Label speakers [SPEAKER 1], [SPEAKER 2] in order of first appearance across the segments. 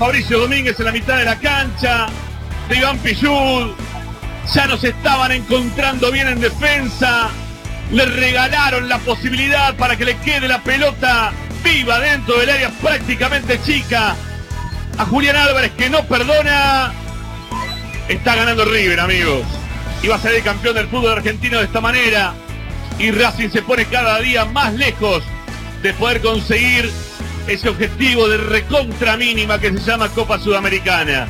[SPEAKER 1] Fabricio Domínguez en la mitad de la cancha, de Iván Pillud, ya nos estaban encontrando bien en defensa. Le regalaron la posibilidad para que le quede la pelota viva dentro del área prácticamente chica. A Julián Álvarez que no perdona. Está ganando River, amigos. Y va a ser el campeón del fútbol argentino de esta manera. Y Racing se pone cada día más lejos de poder conseguir ese objetivo de recontra mínima que se llama Copa Sudamericana.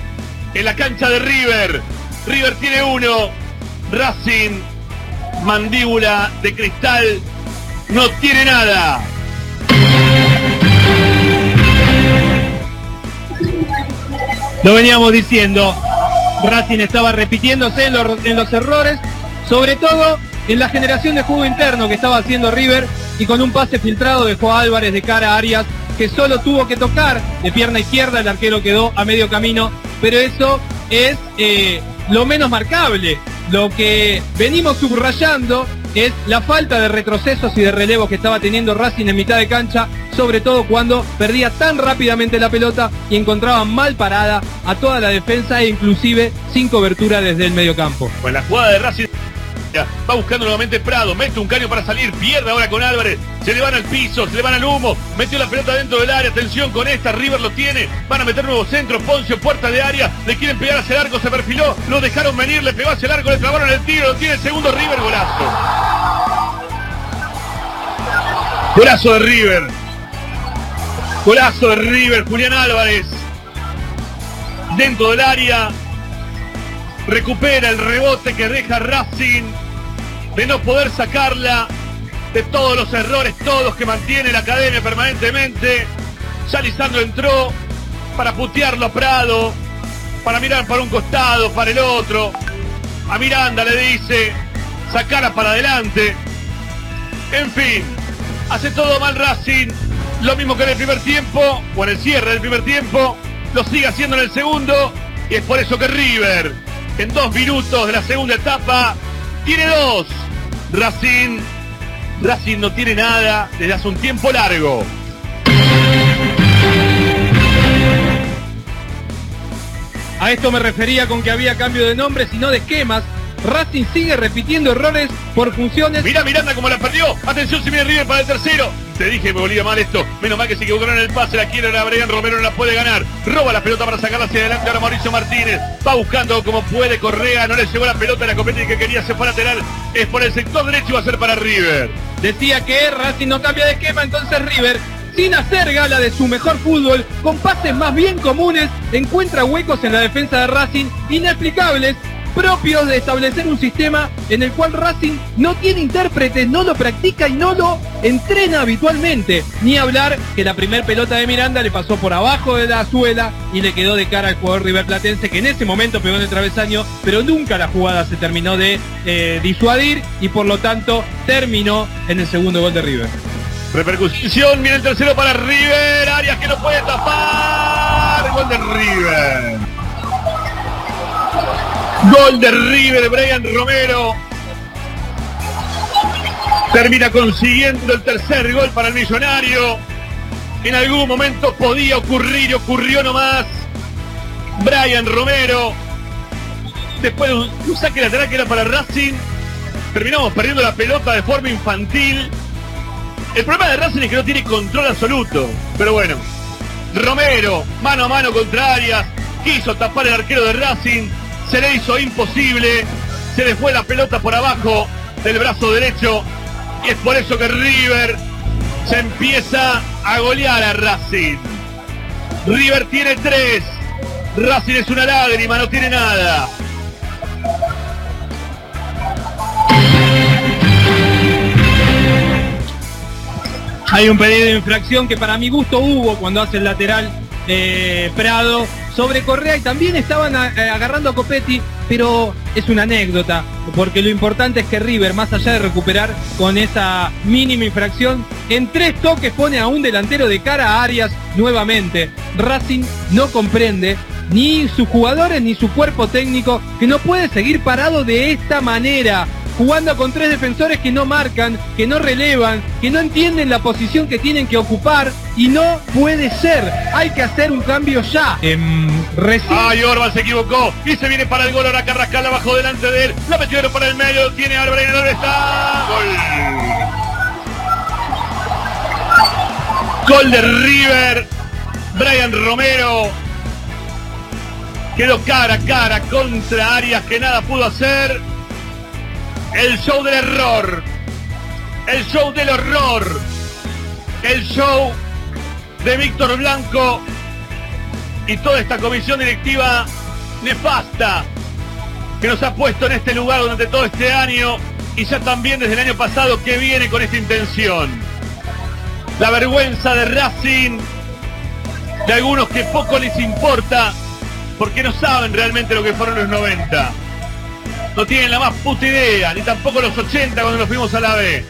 [SPEAKER 1] En la cancha de River. River tiene uno. Racing, mandíbula de cristal, no tiene nada.
[SPEAKER 2] Lo veníamos diciendo, Racing estaba repitiéndose en los, errores, sobre todo en la generación de juego interno que estaba haciendo River y con un pase filtrado dejó a Álvarez de cara a Arias que solo tuvo que tocar de pierna izquierda, el arquero quedó a medio camino, pero eso es eh, lo menos marcable. Lo que venimos subrayando es la falta de retrocesos y de relevos que estaba teniendo Racing en mitad de cancha, sobre todo cuando perdía tan rápidamente la pelota y encontraba mal parada a toda la defensa e inclusive sin cobertura desde el medio campo.
[SPEAKER 1] Pues la jugada de Racing va buscando nuevamente Prado, mete un caño para salir, pierde ahora con Álvarez, se le van al piso, se le van al humo, metió la pelota dentro del área, atención con esta, River lo tiene, van a meter nuevo centro, Poncio, puerta de área, le quieren pegar hacia el arco, se perfiló, lo dejaron venir, le pegó hacia el arco, le clavaron el tiro, lo tiene el segundo River, golazo. Golazo de River. Golazo de River, Julián Álvarez. Dentro del área, recupera el rebote que deja Racing de no poder sacarla de todos los errores, todos que mantiene la academia permanentemente. Ya Lisandro entró para putearlo a Prado, para mirar para un costado, para el otro. A Miranda le dice, sacara para adelante. En fin, hace todo mal Racing, lo mismo que en el primer tiempo, o en el cierre del primer tiempo, lo sigue haciendo en el segundo, y es por eso que River, en dos minutos de la segunda etapa, tiene dos. Racing, Racing no tiene nada desde hace un tiempo largo.
[SPEAKER 2] A esto me refería con que había cambio de nombres y no de esquemas. Racing sigue repitiendo errores por funciones.
[SPEAKER 1] Mira Miranda como la perdió. Atención si viene River para el tercero. Te dije me volvía mal esto. Menos mal que se equivocaron en el pase. La quiere ahora Brian Romero, no la puede ganar. Roba la pelota para sacarla hacia adelante. Ahora Mauricio Martínez. Va buscando como puede Correa. No le llegó la pelota. La competencia que quería se fue lateral. Es por el sector derecho y va a ser para River.
[SPEAKER 2] Decía que Racing no cambia de esquema, entonces River, sin hacer gala de su mejor fútbol, con pases más bien comunes, encuentra huecos en la defensa de Racing inexplicables, propios de establecer un sistema en el cual Racing no tiene intérpretes, no lo practica y no lo entrena habitualmente. Ni hablar que la primer pelota de Miranda le pasó por abajo de la suela y le quedó de cara al jugador River Platense que en ese momento pegó en el travesaño, pero nunca la jugada se terminó de eh, disuadir y por lo tanto terminó en el segundo gol de River.
[SPEAKER 1] Repercusión, viene el tercero para River. Arias que no puede tapar. Gol de River. Gol de River, Brian Romero. Termina consiguiendo el tercer gol para el millonario. En algún momento podía ocurrir y ocurrió nomás. Brian Romero. Después de un, saque lateral que era para Racing. Terminamos perdiendo la pelota de forma infantil. El problema de Racing es que no tiene control absoluto. Pero bueno, Romero, mano a mano contra Arias, quiso tapar el arquero de Racing, se le hizo imposible, se le fue la pelota por abajo del brazo derecho y es por eso que River se empieza a golear a Racing. River tiene tres, Racing es una lágrima, no tiene nada.
[SPEAKER 2] Hay un pedido de infracción que para mi gusto hubo cuando hace el lateral eh, Prado sobre Correa y también estaban eh, agarrando a Copetti, pero es una anécdota, porque lo importante es que River, más allá de recuperar con esa mínima infracción, en tres toques pone a un delantero de cara a Arias nuevamente. Racing no comprende ni sus jugadores ni su cuerpo técnico que no puede seguir parado de esta manera jugando con tres defensores que no marcan, que no relevan, que no entienden la posición que tienen que ocupar y no puede ser. Hay que hacer un cambio ya. Em, recién-
[SPEAKER 1] Ay, Orban se equivocó y se viene para el gol ahora Carrascal abajo delante de él. La metieron para el medio, tiene Álvarez, está. Gol. Gol de River. Brian Romero. Quedó cara a cara contra Arias que nada pudo hacer. El show del error. El show del horror. El show de Víctor Blanco y toda esta comisión directiva nefasta que nos ha puesto en este lugar durante todo este año y ya también desde el año pasado que viene con esta intención. La vergüenza de Racing, de algunos que poco les importa porque no saben realmente lo que fueron los 90. No tienen la más puta idea, ni tampoco los 80 cuando nos fuimos a la B.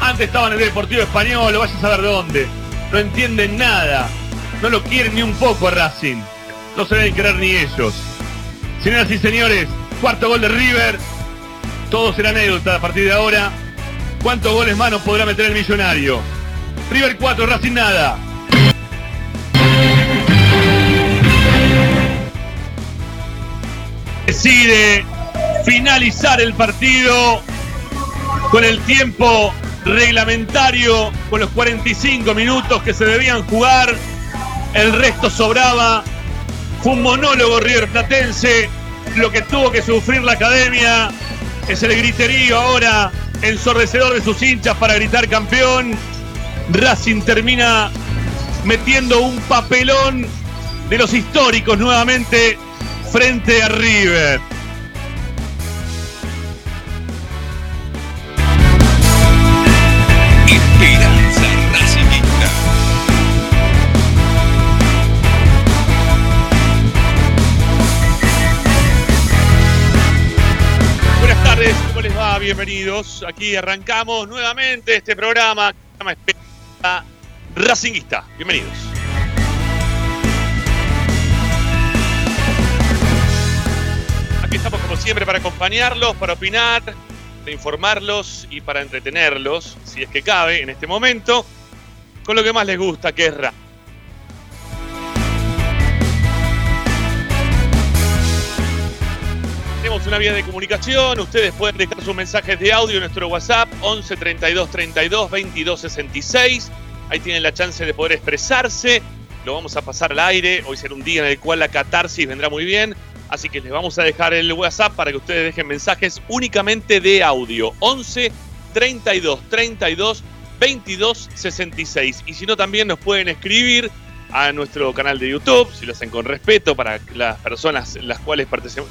[SPEAKER 1] Antes estaban en el Deportivo Español, o vaya a saber dónde. No entienden nada. No lo quieren ni un poco a Racing. No se deben querer ni ellos. Señoras y señores, cuarto gol de River. Todo será anécdota a partir de ahora. ¿Cuántos goles más nos podrá meter el millonario? River 4, Racing nada. Decide finalizar el partido con el tiempo reglamentario, con los 45 minutos que se debían jugar. El resto sobraba. Fue un monólogo River Platense. Lo que tuvo que sufrir la academia es el griterío ahora ensordecedor de sus hinchas para gritar campeón. Racing termina metiendo un papelón de los históricos nuevamente frente a River. Bienvenidos. Aquí arrancamos nuevamente este programa que se llama Racinguista. Bienvenidos. Aquí estamos como siempre para acompañarlos, para opinar, para informarlos y para entretenerlos, si es que cabe en este momento, con lo que más les gusta, que es rap. Tenemos una vía de comunicación, ustedes pueden dejar sus mensajes de audio en nuestro WhatsApp 11 32 32 22 66. Ahí tienen la chance de poder expresarse. Lo vamos a pasar al aire. Hoy será un día en el cual la catarsis vendrá muy bien. Así que les vamos a dejar el WhatsApp para que ustedes dejen mensajes únicamente de audio. 11 32 32 22 66. Y si no, también nos pueden escribir a nuestro canal de YouTube, si lo hacen con respeto para las personas las cuales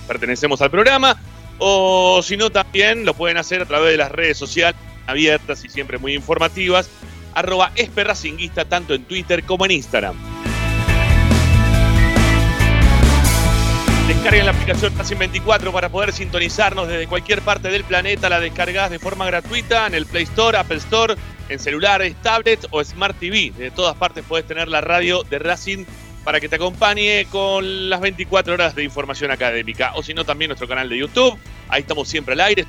[SPEAKER 1] pertenecemos al programa, o si no, también lo pueden hacer a través de las redes sociales abiertas y siempre muy informativas, arroba esperracinguista tanto en Twitter como en Instagram. Descarguen la aplicación Racing 24 para poder sintonizarnos desde cualquier parte del planeta. La descargas de forma gratuita en el Play Store, Apple Store, en celulares, tablet o Smart TV. De todas partes puedes tener la radio de Racing para que te acompañe con las 24 horas de información académica. O si no, también nuestro canal de YouTube. Ahí estamos siempre al aire.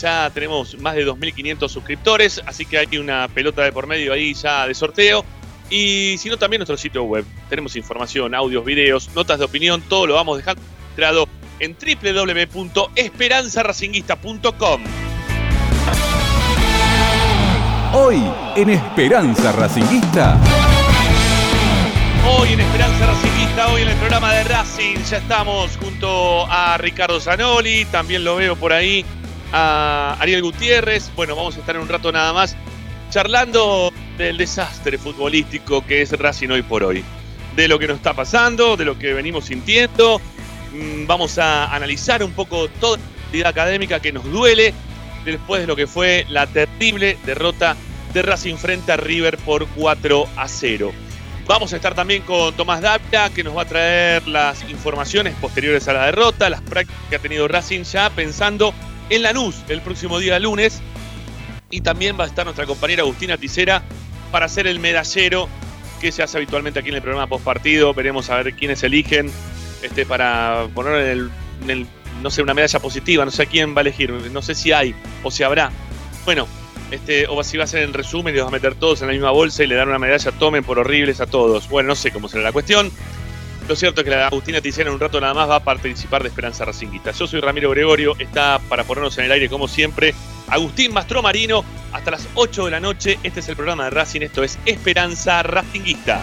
[SPEAKER 1] Ya tenemos más de 2.500 suscriptores, así que hay una pelota de por medio ahí ya de sorteo. Y si no, también nuestro sitio web. Tenemos información, audios, videos, notas de opinión, todo lo vamos dejando en www.esperanzaracinguista.com.
[SPEAKER 3] Hoy en Esperanza Racingista.
[SPEAKER 1] Hoy en Esperanza Racingista, hoy en el programa de Racing, ya estamos junto a Ricardo Zanoli, también lo veo por ahí a Ariel Gutiérrez. Bueno, vamos a estar un rato nada más charlando del desastre futbolístico que es Racing hoy por hoy. De lo que nos está pasando, de lo que venimos sintiendo. Mm, Vamos a analizar un poco toda la actividad académica que nos duele después de lo que fue la terrible derrota de Racing frente a River por 4 a 0. Vamos a estar también con Tomás Dapia, que nos va a traer las informaciones posteriores a la derrota, las prácticas que ha tenido Racing ya pensando en Lanús el próximo día lunes. Y también va a estar nuestra compañera Agustina Ticera para hacer el medallero que se hace habitualmente aquí en el programa postpartido. Veremos a ver quiénes eligen este, para poner en el, en el, no sé, una medalla positiva. No sé quién va a elegir, no sé si hay o si habrá. Bueno, este, o si va a ser en resumen y vas a meter todos en la misma bolsa y le dan una medalla, tomen por horribles a todos. Bueno, no sé cómo será la cuestión. Lo cierto es que la Agustina Ticena en un rato nada más va a participar de Esperanza Racinguista. Yo soy Ramiro Gregorio, está para ponernos en el aire como siempre Agustín Mastro Marino hasta las 8 de la noche. Este es el programa de Racing, esto es Esperanza Racinguista.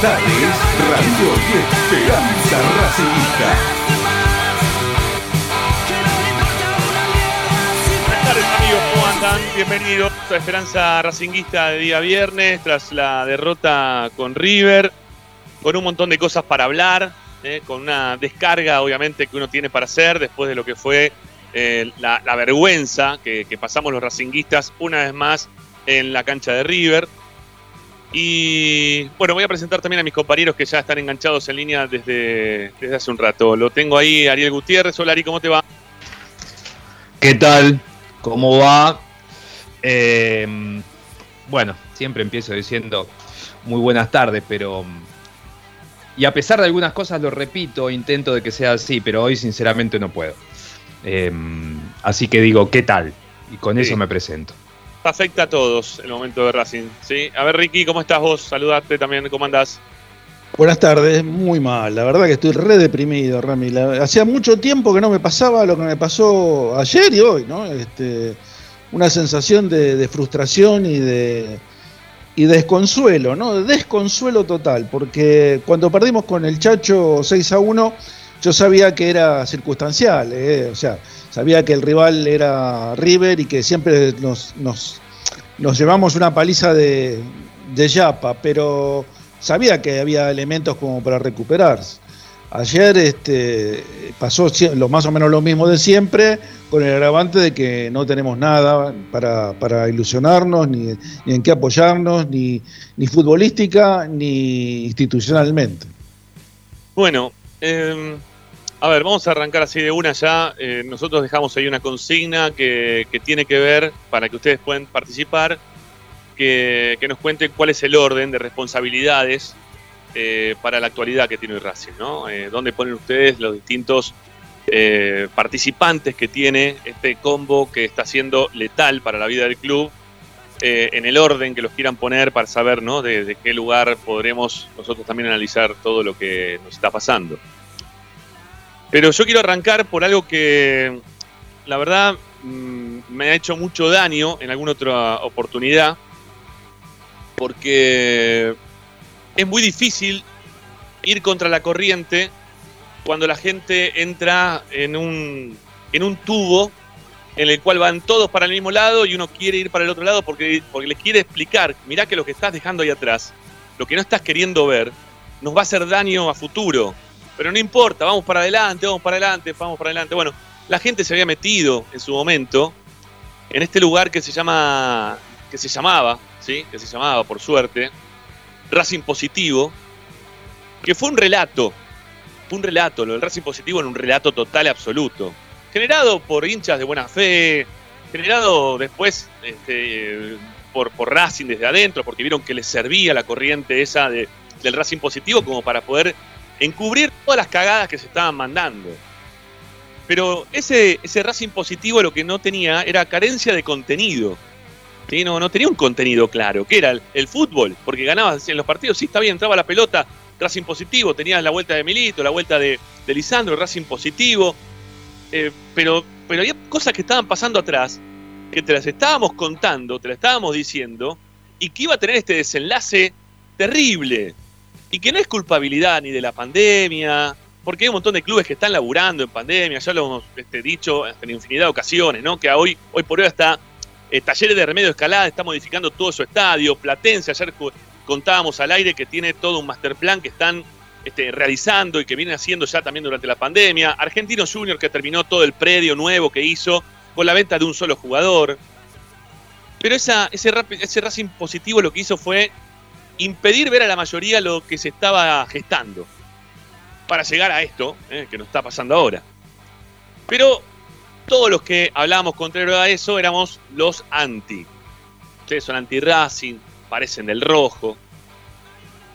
[SPEAKER 3] Tardes, Radio y Esperanza Racingista.
[SPEAKER 1] Buenas tardes amigos, ¿cómo andan? Bienvenidos a Esperanza Racinguista de día viernes, tras la derrota con River, con un montón de cosas para hablar, eh, con una descarga obviamente que uno tiene para hacer después de lo que fue eh, la, la vergüenza que, que pasamos los racinguistas una vez más en la cancha de River. Y bueno, voy a presentar también a mis compañeros que ya están enganchados en línea desde, desde hace un rato. Lo tengo ahí, Ariel Gutiérrez. Hola Ari, ¿cómo te va?
[SPEAKER 4] ¿Qué tal? ¿Cómo va? Eh, bueno, siempre empiezo diciendo muy buenas tardes, pero... Y a pesar de algunas cosas lo repito, intento de que sea así, pero hoy sinceramente no puedo. Eh, así que digo, ¿qué tal? Y con
[SPEAKER 1] Sí.
[SPEAKER 4] eso me presento.
[SPEAKER 1] Afecta a todos el momento de Racing. ¿sí? A ver, Ricky, ¿cómo estás vos? Saludate también, ¿cómo andás?
[SPEAKER 5] Buenas tardes, muy mal, la verdad que estoy re deprimido, Rami. Hacía mucho tiempo que no me pasaba lo que me pasó ayer y hoy, ¿no? Este, una sensación de, frustración y de, y de desconsuelo, ¿no? De desconsuelo total, porque cuando perdimos con el Chacho 6 a 1, yo sabía que era circunstancial, ¿eh? o sea, sabía que el rival era River y que siempre nos, nos, nos llevamos una paliza de, de Yapa, pero sabía que había elementos como para recuperarse. Ayer este, pasó lo más o menos lo mismo de siempre, con el agravante de que no tenemos nada para, para ilusionarnos, ni, ni en qué apoyarnos, ni, ni futbolística, ni institucionalmente.
[SPEAKER 1] Bueno, eh, a ver, vamos a arrancar así de una ya. Eh, nosotros dejamos ahí una consigna que, que tiene que ver, para que ustedes puedan participar, que, que nos cuenten cuál es el orden de responsabilidades eh, para la actualidad que tiene el Racing, ¿no? Eh, ¿Dónde ponen ustedes los distintos eh, participantes que tiene este combo que está siendo letal para la vida del club? eh, en el orden que los quieran poner para saber ¿no? de, de qué lugar podremos nosotros también analizar todo lo que nos está pasando. Pero yo quiero arrancar por algo que la verdad mm, me ha hecho mucho daño en alguna otra oportunidad, porque es muy difícil ir contra la corriente cuando la gente entra en un, en un tubo en el cual van todos para el mismo lado y uno quiere ir para el otro lado porque, porque les quiere explicar, mirá que lo que estás dejando ahí atrás, lo que no estás queriendo ver, nos va a hacer daño a futuro. Pero no importa, vamos para adelante, vamos para adelante, vamos para adelante. Bueno, la gente se había metido en su momento en este lugar que se llama, que se llamaba, ¿sí? Que se llamaba, por suerte, Racing Positivo, que fue un relato, fue un relato, lo del Racing Positivo en un relato total y absoluto generado por hinchas de buena fe, generado después este, por, por Racing desde adentro, porque vieron que les servía la corriente esa de- del Racing positivo como para poder encubrir todas las cagadas que se estaban mandando. Pero ese, ese Racing positivo lo que no tenía era carencia de contenido. No, tenía un contenido claro. ¿Qué era? El, fútbol, porque ganabas en los partidos, sí, está bien, entraba la pelota, Racing positivo, tenías la vuelta de Milito, la vuelta de, de Lisandro, Racing positivo, eh, pero, pero había cosas que estaban pasando atrás, que te las estábamos contando, te las estábamos diciendo, y que iba a tener este desenlace terrible. Y que no es culpabilidad ni de la pandemia, porque hay un montón de clubes que están laburando en pandemia, ya lo hemos este, dicho en infinidad de ocasiones, ¿no? Que hoy, hoy por hoy está eh, Talleres de Remedio Escalada está modificando todo su estadio, Platense, ayer contábamos al aire que tiene todo un master plan que están este, realizando y que vienen haciendo ya también durante la pandemia, Argentino Junior que terminó todo el predio nuevo que hizo con la venta de un solo jugador. Pero esa, ese, ese Racing positivo lo que hizo fue impedir ver a la mayoría lo que se estaba gestando para llegar a esto eh, que nos está pasando ahora. Pero todos los que hablábamos contrario a eso éramos los anti. Ustedes son anti-Racing, parecen del rojo.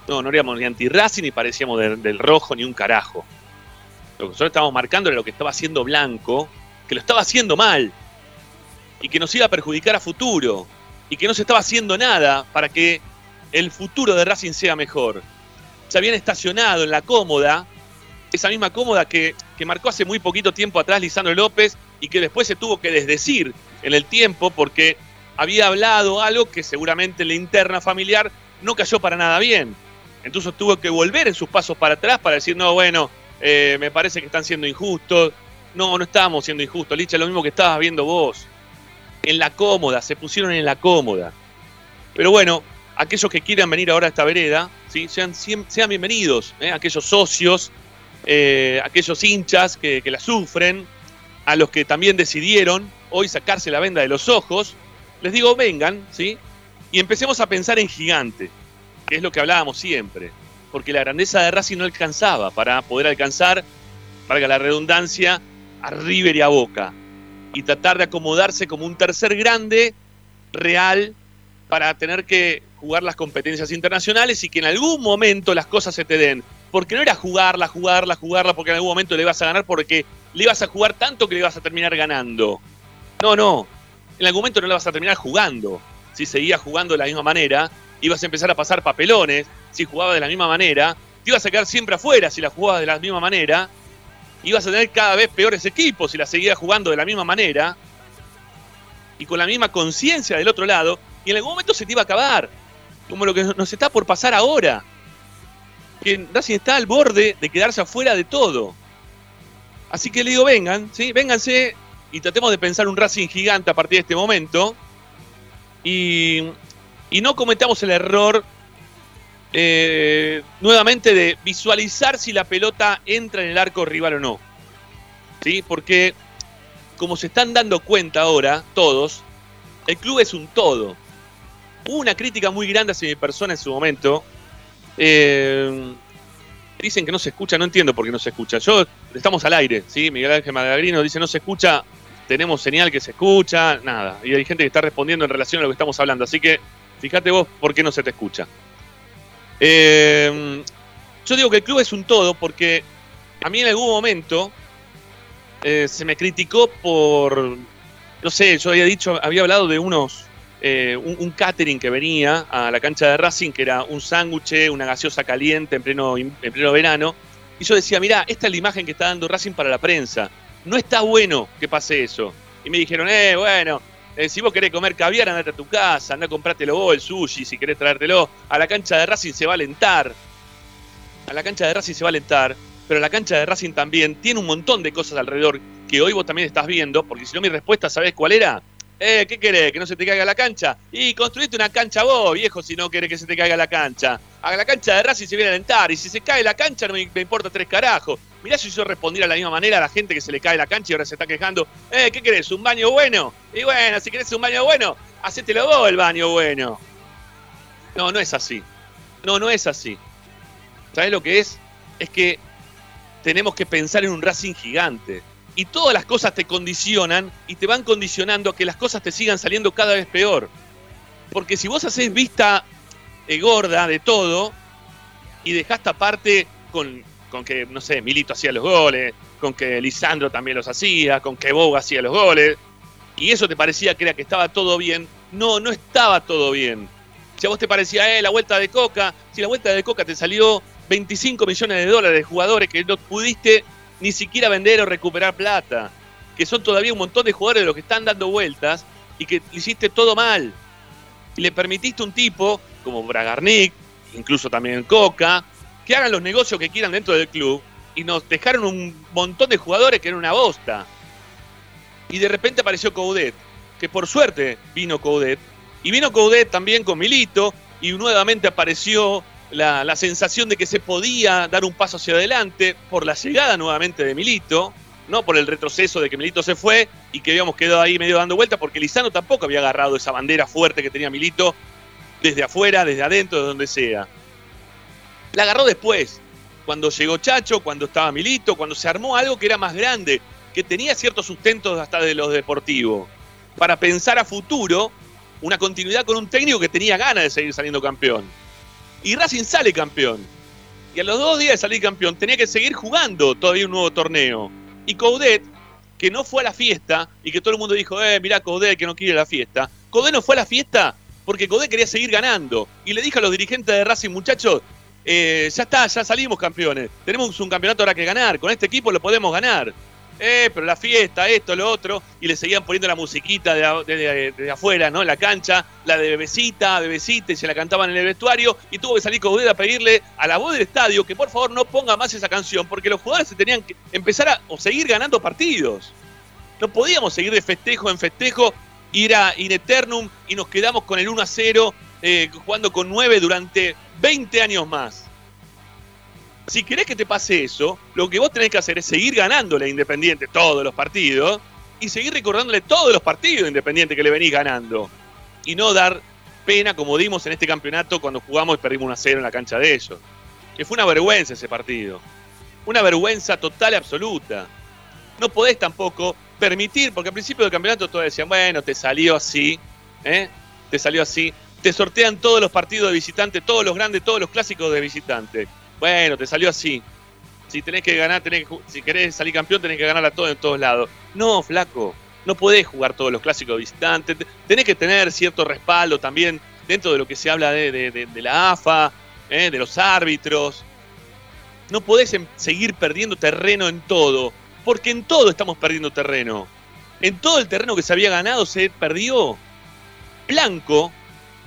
[SPEAKER 1] No, no éramos ni anti-Racing ni parecíamos del, del rojo ni un carajo. Lo que nosotros estábamos marcando era lo que estaba haciendo Blanco, que lo estaba haciendo mal y que nos iba a perjudicar a futuro y que no se estaba haciendo nada para que el futuro de Racing sea mejor. Se habían estacionado en la cómoda, esa misma cómoda que, que marcó hace muy poquito tiempo atrás Lisandro López y que después se tuvo que desdecir en el tiempo porque había hablado algo que seguramente en la interna familiar no cayó para nada bien. Entonces tuvo que volver en sus pasos para atrás para decir, no, bueno, eh, me parece que están siendo injustos. No, no estábamos siendo injustos, Licha, lo mismo que estabas viendo vos. En la cómoda, se pusieron en la cómoda. Pero bueno, aquellos que quieran venir ahora a esta vereda, ¿sí? sean, bienvenidos, ¿eh? aquellos socios, eh, aquellos hinchas que, que la sufren, a los que también decidieron hoy sacarse la venda de los ojos, les digo, vengan, ¿sí? Y empecemos a pensar en gigante, que es lo que hablábamos siempre, porque la grandeza de Racing no alcanzaba para poder alcanzar, que la redundancia, a River y a Boca, y tratar de acomodarse como un tercer grande real para tener que jugar las competencias internacionales y que en algún momento las cosas se te den. Porque no era jugarla, jugarla, jugarla, porque en algún momento le ibas a ganar porque le ibas a jugar tanto que le ibas a terminar ganando. No, no. En algún momento no le vas a terminar jugando. Si seguías jugando de la misma manera, ibas a empezar a pasar papelones. Si jugabas de la misma manera, te ibas a quedar siempre afuera si la jugabas de la misma manera. Ibas a tener cada vez peores equipos si la seguías jugando de la misma manera. Y con la misma conciencia del otro lado. Y en algún momento se te iba a acabar. Como lo que nos está por pasar ahora. Que Racing está al borde de quedarse afuera de todo. Así que le digo, vengan, ¿sí? Vénganse y tratemos de pensar un Racing gigante a partir de este momento. Y, no cometamos el error eh, nuevamente de visualizar si la pelota entra en el arco rival o no. ¿Sí? Porque como se están dando cuenta ahora todos, el club es un todo. Hubo una crítica muy grande hacia mi persona en su momento. Eh, dicen que no se escucha, no entiendo por qué no se escucha. Yo, estamos al aire, ¿sí? Miguel Ángel Magagrino dice no se escucha, tenemos señal que se escucha, nada. Y hay gente que está respondiendo en relación a lo que estamos hablando. Así que fíjate vos por qué no se te escucha. Eh, yo digo que el club es un todo porque a mí en algún momento eh, se me criticó por, no sé, yo había dicho, había hablado de unos, eh, un, catering que venía a la cancha de Racing, que era un sándwich, una gaseosa caliente en pleno, en pleno verano. Y yo decía, mirá, esta es la imagen que está dando Racing para la prensa. No está bueno que pase eso. Y me dijeron, eh, bueno, eh, si vos querés comer caviar, andate a tu casa, andá a comprártelo vos, el sushi, si querés traértelo. A la cancha de Racing se va a alentar. A la cancha de Racing se va a alentar. Pero la cancha de Racing también tiene un montón de cosas alrededor que hoy vos también estás viendo, porque si no mi respuesta, ¿sabés cuál era? Eh, ¿qué querés? ¿Que no se te caiga la cancha? Y construiste una cancha vos, viejo, si no querés que se te caiga la cancha. A la cancha de Racing se viene a alentar, y si se cae la cancha no me, importa tres carajos. Mirá si yo respondiera de la misma manera a la gente que se le cae la cancha y ahora se está quejando. Eh, ¿qué querés? ¿Un baño bueno? Y bueno, si querés un baño bueno, hacételo vos el baño bueno. No, no es así. No, no es así. ¿Sabés lo que es? Es que tenemos que pensar en un Racing gigante. Y todas las cosas te condicionan y te van condicionando a que las cosas te sigan saliendo cada vez peor. Porque si vos haces vista eh, gorda de todo y dejaste aparte con, con que, no sé, Milito hacía los goles, con que Lisandro también los hacía, con que Boga hacía los goles, y eso te parecía que era que estaba todo bien, no, no estaba todo bien. Si a vos te parecía, eh, la vuelta de Coca, si la vuelta de Coca te salió 25 millones de dólares de jugadores que no pudiste ni siquiera vender o recuperar plata, que son todavía un montón de jugadores de los que están dando vueltas y que hiciste todo mal. Y le permitiste a un tipo como Bragarnik, incluso también Coca, que hagan los negocios que quieran dentro del club y nos dejaron un montón de jugadores que eran una bosta. Y de repente apareció Coudet, que por suerte vino Coudet. Y vino Coudet también con Milito y nuevamente apareció la, sensación de que se podía dar un paso hacia adelante por la llegada nuevamente de Milito, no por el retroceso de que Milito se fue y que habíamos quedado ahí medio dando vuelta, porque Lizano tampoco había agarrado esa bandera fuerte que tenía Milito desde afuera, desde adentro, de donde sea. La agarró después, cuando llegó Chacho, cuando estaba Milito, cuando se armó algo que era más grande, que tenía ciertos sustentos hasta de los deportivos, para pensar a futuro una continuidad con un técnico que tenía ganas de seguir saliendo campeón. Y Racing sale campeón. Y a los dos días de salir campeón tenía que seguir jugando todavía un nuevo torneo. Y Coudet, que no fue a la fiesta, y que todo el mundo dijo, eh, mirá Coudet que no quiere la fiesta. Coudet no fue a la fiesta porque Coudet quería seguir ganando. Y le dijo a los dirigentes de Racing, muchachos, eh, ya está, ya salimos campeones. Tenemos un campeonato ahora que ganar. Con este equipo lo podemos ganar. Eh, pero la fiesta, esto, lo otro. Y le seguían poniendo la musiquita de, afuera, ¿no? La cancha, la de bebecita, bebecita, y se la cantaban en el vestuario. Y tuvo que salir Coudet a pedirle a la voz del estadio que por favor no ponga más esa canción, porque los jugadores se tenían que empezar a o seguir ganando partidos. No podíamos seguir de festejo en festejo, ir a in eternum y nos quedamos con el 1 a 0, eh, jugando con 9 durante 20 años más. Si querés que te pase eso, lo que vos tenés que hacer es seguir ganándole a Independiente todos los partidos y seguir recordándole todos los partidos Independiente que le venís ganando. Y no dar pena como dimos en este campeonato cuando jugamos y perdimos 1 a 0 en la cancha de ellos. Que fue una vergüenza ese partido. Una vergüenza total y absoluta. No podés tampoco permitir, porque al principio del campeonato todos decían, bueno, te salió así, ¿eh? Te salió así. Te sortean todos los partidos de visitante, todos los grandes, todos los clásicos de visitante. Bueno, te salió así. Si tenés que ganar, tenés que, si querés salir campeón, tenés que ganar a todos en todos lados. No, flaco. No podés jugar todos los clásicos. Te- Tenés que tener cierto respaldo también dentro de lo que se habla de, de- de- de la AFA, ¿eh? de los árbitros. No podés em- seguir perdiendo terreno en todo, porque en todo estamos perdiendo terreno. En todo el terreno que se había ganado se perdió. Blanco,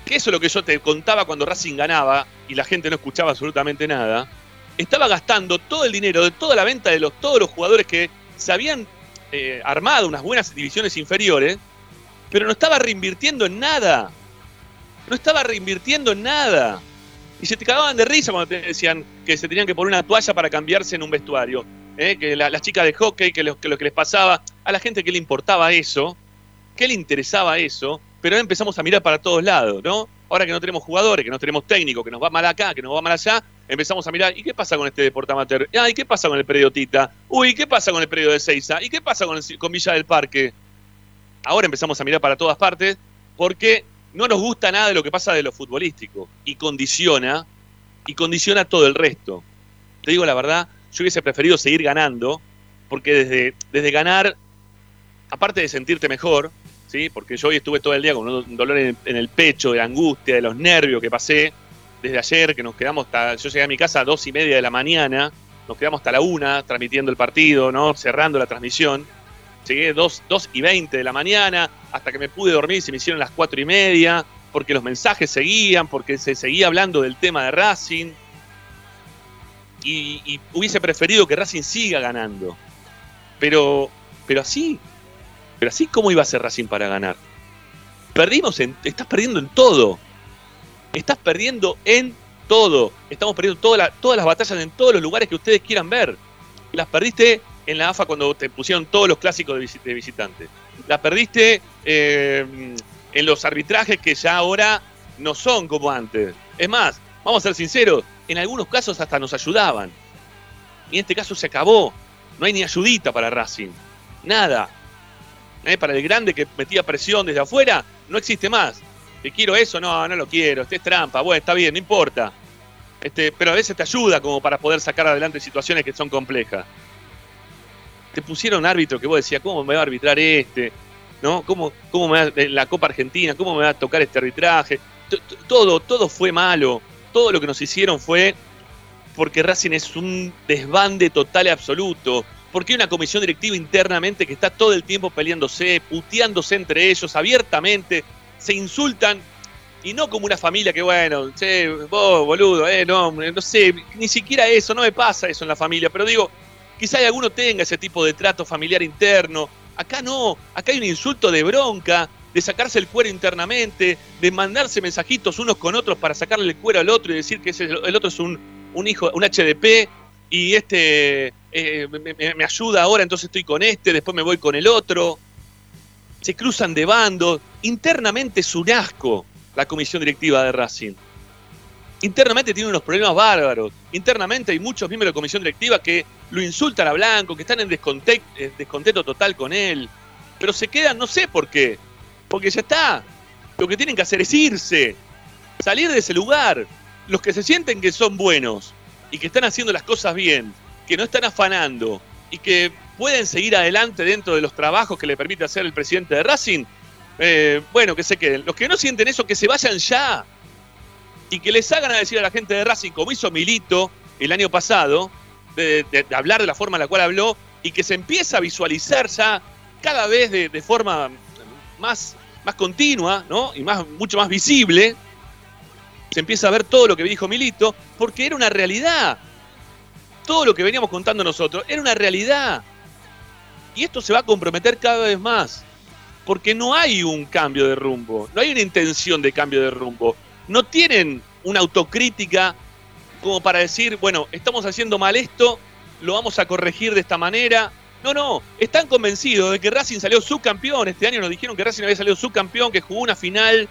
[SPEAKER 1] que eso es lo que yo te contaba cuando Racing ganaba y la gente no escuchaba absolutamente nada, estaba gastando todo el dinero de toda la venta de los, todos los jugadores que se habían eh, armado unas buenas divisiones inferiores, pero no estaba reinvirtiendo en nada. No estaba reinvirtiendo en nada. Y se te cagaban de risa cuando te decían que se tenían que poner una toalla para cambiarse en un vestuario. ¿eh? Que la- las chicas de hockey, que lo, que lo que les pasaba, a la gente que le importaba eso, que le interesaba eso, pero ahora empezamos a mirar para todos lados, ¿no? Ahora que no tenemos jugadores, que no tenemos técnico, que nos va mal acá, que nos va mal allá, empezamos a mirar, ¿y qué pasa con este deporte amateur? Ah, ¿y qué pasa con el predio Tita? Uy, ¿qué pasa con el predio de Seiza? ¿Y qué pasa con, Villa del Parque? Ahora empezamos a mirar para todas partes porque no nos gusta nada de lo que pasa de lo futbolístico y condiciona y condiciona todo el resto. Te digo la verdad, yo hubiese preferido seguir ganando porque desde, desde ganar, aparte de sentirte mejor, ¿sí? porque yo hoy estuve todo el día con un dolor en, el pecho, de angustia, de los nervios que pasé, desde ayer que nos quedamos hasta, yo llegué a mi casa a dos y media de la mañana, nos quedamos hasta la una transmitiendo el partido, ¿no? cerrando la transmisión. Llegué dos, dos y veinte de la mañana, hasta que me pude dormir, se me hicieron las cuatro y media, porque los mensajes seguían, porque se seguía hablando del tema de Racing. Y, y hubiese preferido que Racing siga ganando. Pero, pero así, pero así, ¿cómo iba a ser Racing para ganar? Perdimos en, estás perdiendo en todo. Estás perdiendo en todo. Estamos perdiendo toda la- todas las batallas en todos los lugares que ustedes quieran ver. Las perdiste en la AFA cuando te pusieron todos los clásicos de, visi- de visitante. Las perdiste eh, en los arbitrajes que ya ahora no son como antes. Es más, vamos a ser sinceros, en algunos casos hasta nos ayudaban. Y en este caso se acabó. No hay ni ayudita para Racing. Nada. ¿Eh? Para el grande que metía presión desde afuera, no existe más. ¿Que quiero eso? No, no lo quiero. Este es trampa. Bueno, está bien, no importa. Este, pero a veces te ayuda como para poder sacar adelante situaciones que son complejas. Te pusieron árbitro que vos decías, ¿cómo me va a arbitrar este? ¿no? ¿Cómo, cómo me va, la Copa Argentina, cómo me va a tocar este arbitraje? Todo, todo fue malo. Todo lo que nos hicieron fue porque Racing es un desbande total y absoluto. Porque hay una comisión directiva internamente que está todo el tiempo peleándose, puteándose entre ellos abiertamente, se insultan y no como una familia que, bueno, che, vos, boludo, eh, no, no sé, ni siquiera eso, no me pasa eso en la familia, pero digo, quizá alguno tenga ese tipo de trato familiar interno. Acá no, acá hay un insulto de bronca, de sacarse el cuero internamente, de mandarse mensajitos unos con otros para sacarle el cuero al otro y decir que ese- el otro es un, un hijo, un HDP, y este eh, me, ayuda ahora, entonces estoy con este, después me voy con el otro. Se cruzan de bandos. Internamente es un asco la comisión directiva de Racing. Internamente tiene unos problemas bárbaros. Internamente hay muchos miembros de la comisión directiva que lo insultan a Blanco, que están en desconte- descontento total con él. Pero se quedan, no sé por qué. Porque ya está. Lo que tienen que hacer es irse. Salir de ese lugar. Los que se sienten que son buenos y que están haciendo las cosas bien, que no están afanando y que pueden seguir adelante dentro de los trabajos que le permite hacer el presidente de Racing, eh, bueno, que se queden. Los que no sienten eso, que se vayan ya y que les hagan a decir a la gente de Racing, como hizo Milito el año pasado, de, hablar de la forma en la cual habló y que se empieza a visualizar ya cada vez de, de forma más, más continua ¿no? y más, mucho más visible. Se empieza a ver todo lo que dijo Milito, porque era una realidad. Todo lo que veníamos contando nosotros era una realidad. Y esto se va a comprometer cada vez más. Porque no hay un cambio de rumbo, no hay una intención de cambio de rumbo. No tienen una autocrítica como para decir, bueno, estamos haciendo mal esto, lo vamos a corregir de esta manera. No, no, están convencidos de que Racing salió subcampeón. Este año nos dijeron que Racing había salido subcampeón, que jugó una final,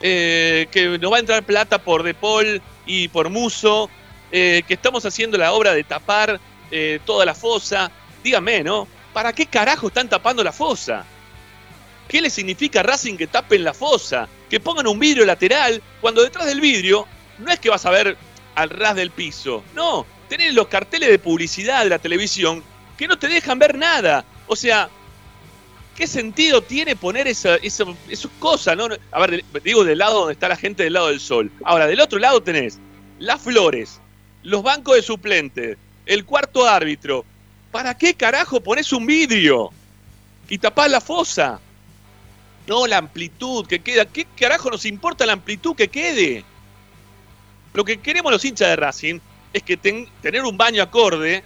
[SPEAKER 1] eh, que nos va a entrar plata por De Paul y por Muso, eh, que estamos haciendo la obra de tapar eh, toda la fosa. Dígame, ¿no? ¿Para qué carajo están tapando la fosa? ¿Qué le significa a Racing que tapen la fosa? Que pongan un vidrio lateral, cuando detrás del vidrio no es que vas a ver al ras del piso. No, tenés los carteles de publicidad de la televisión que no te dejan ver nada. O sea, ¿qué sentido tiene poner esa, esa, esas cosas? A ver, digo del lado donde está la gente del lado del sol. Ahora, del otro lado tenés las flores, los bancos de suplentes, el cuarto árbitro. ¿Para qué carajo pones un vidrio? Y tapás la fosa. No, la amplitud que queda. ¿Qué carajo nos importa la amplitud que quede? Lo que queremos los hinchas de Racing es que ten- tener un baño acorde,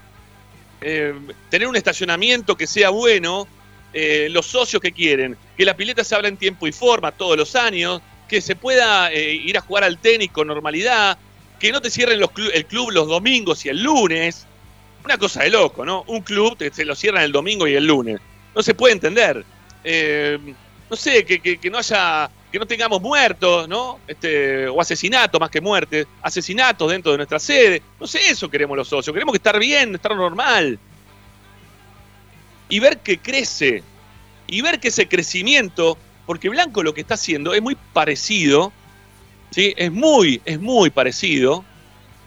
[SPEAKER 1] eh, tener un estacionamiento que sea bueno, eh, los socios que quieren, que la pileta se abra en tiempo y forma todos los años, que se pueda eh, ir a jugar al tenis con normalidad, que no te cierren los clu- el club los domingos y el lunes. Una cosa de loco, ¿no? Un club te, se lo cierran el domingo y el lunes. No se puede entender. Eh, no sé, que, que- que no haya, que no tengamos muertos, ¿no? Este, o asesinatos más que muertes, asesinatos dentro de nuestra sede. No sé, eso queremos los socios. Queremos que estar bien, estar normal. Y ver que crece. Y ver que ese crecimiento, porque Blanco lo que está haciendo es muy parecido, ¿sí? Es muy, es muy parecido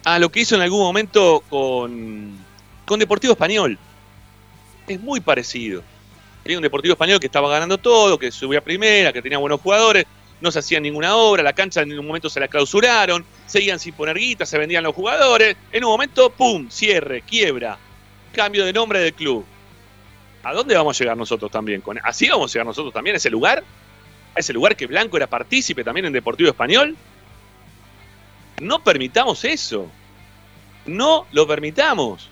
[SPEAKER 1] a lo que hizo en algún momento con, con Deportivo Español. Es muy parecido. Tenía un Deportivo Español que estaba ganando todo, que subía primera, que tenía buenos jugadores, no se hacía ninguna obra, la cancha en un momento se la clausuraron, seguían sin poner guita, se vendían los jugadores, en un momento, ¡pum!, cierre, quiebra, cambio de nombre del club. ¿A dónde vamos a llegar nosotros también? ¿Con- ¿Así vamos a llegar nosotros también a ese lugar? ¿A ese lugar que Blanco era partícipe también en Deportivo Español? No permitamos eso. No lo permitamos.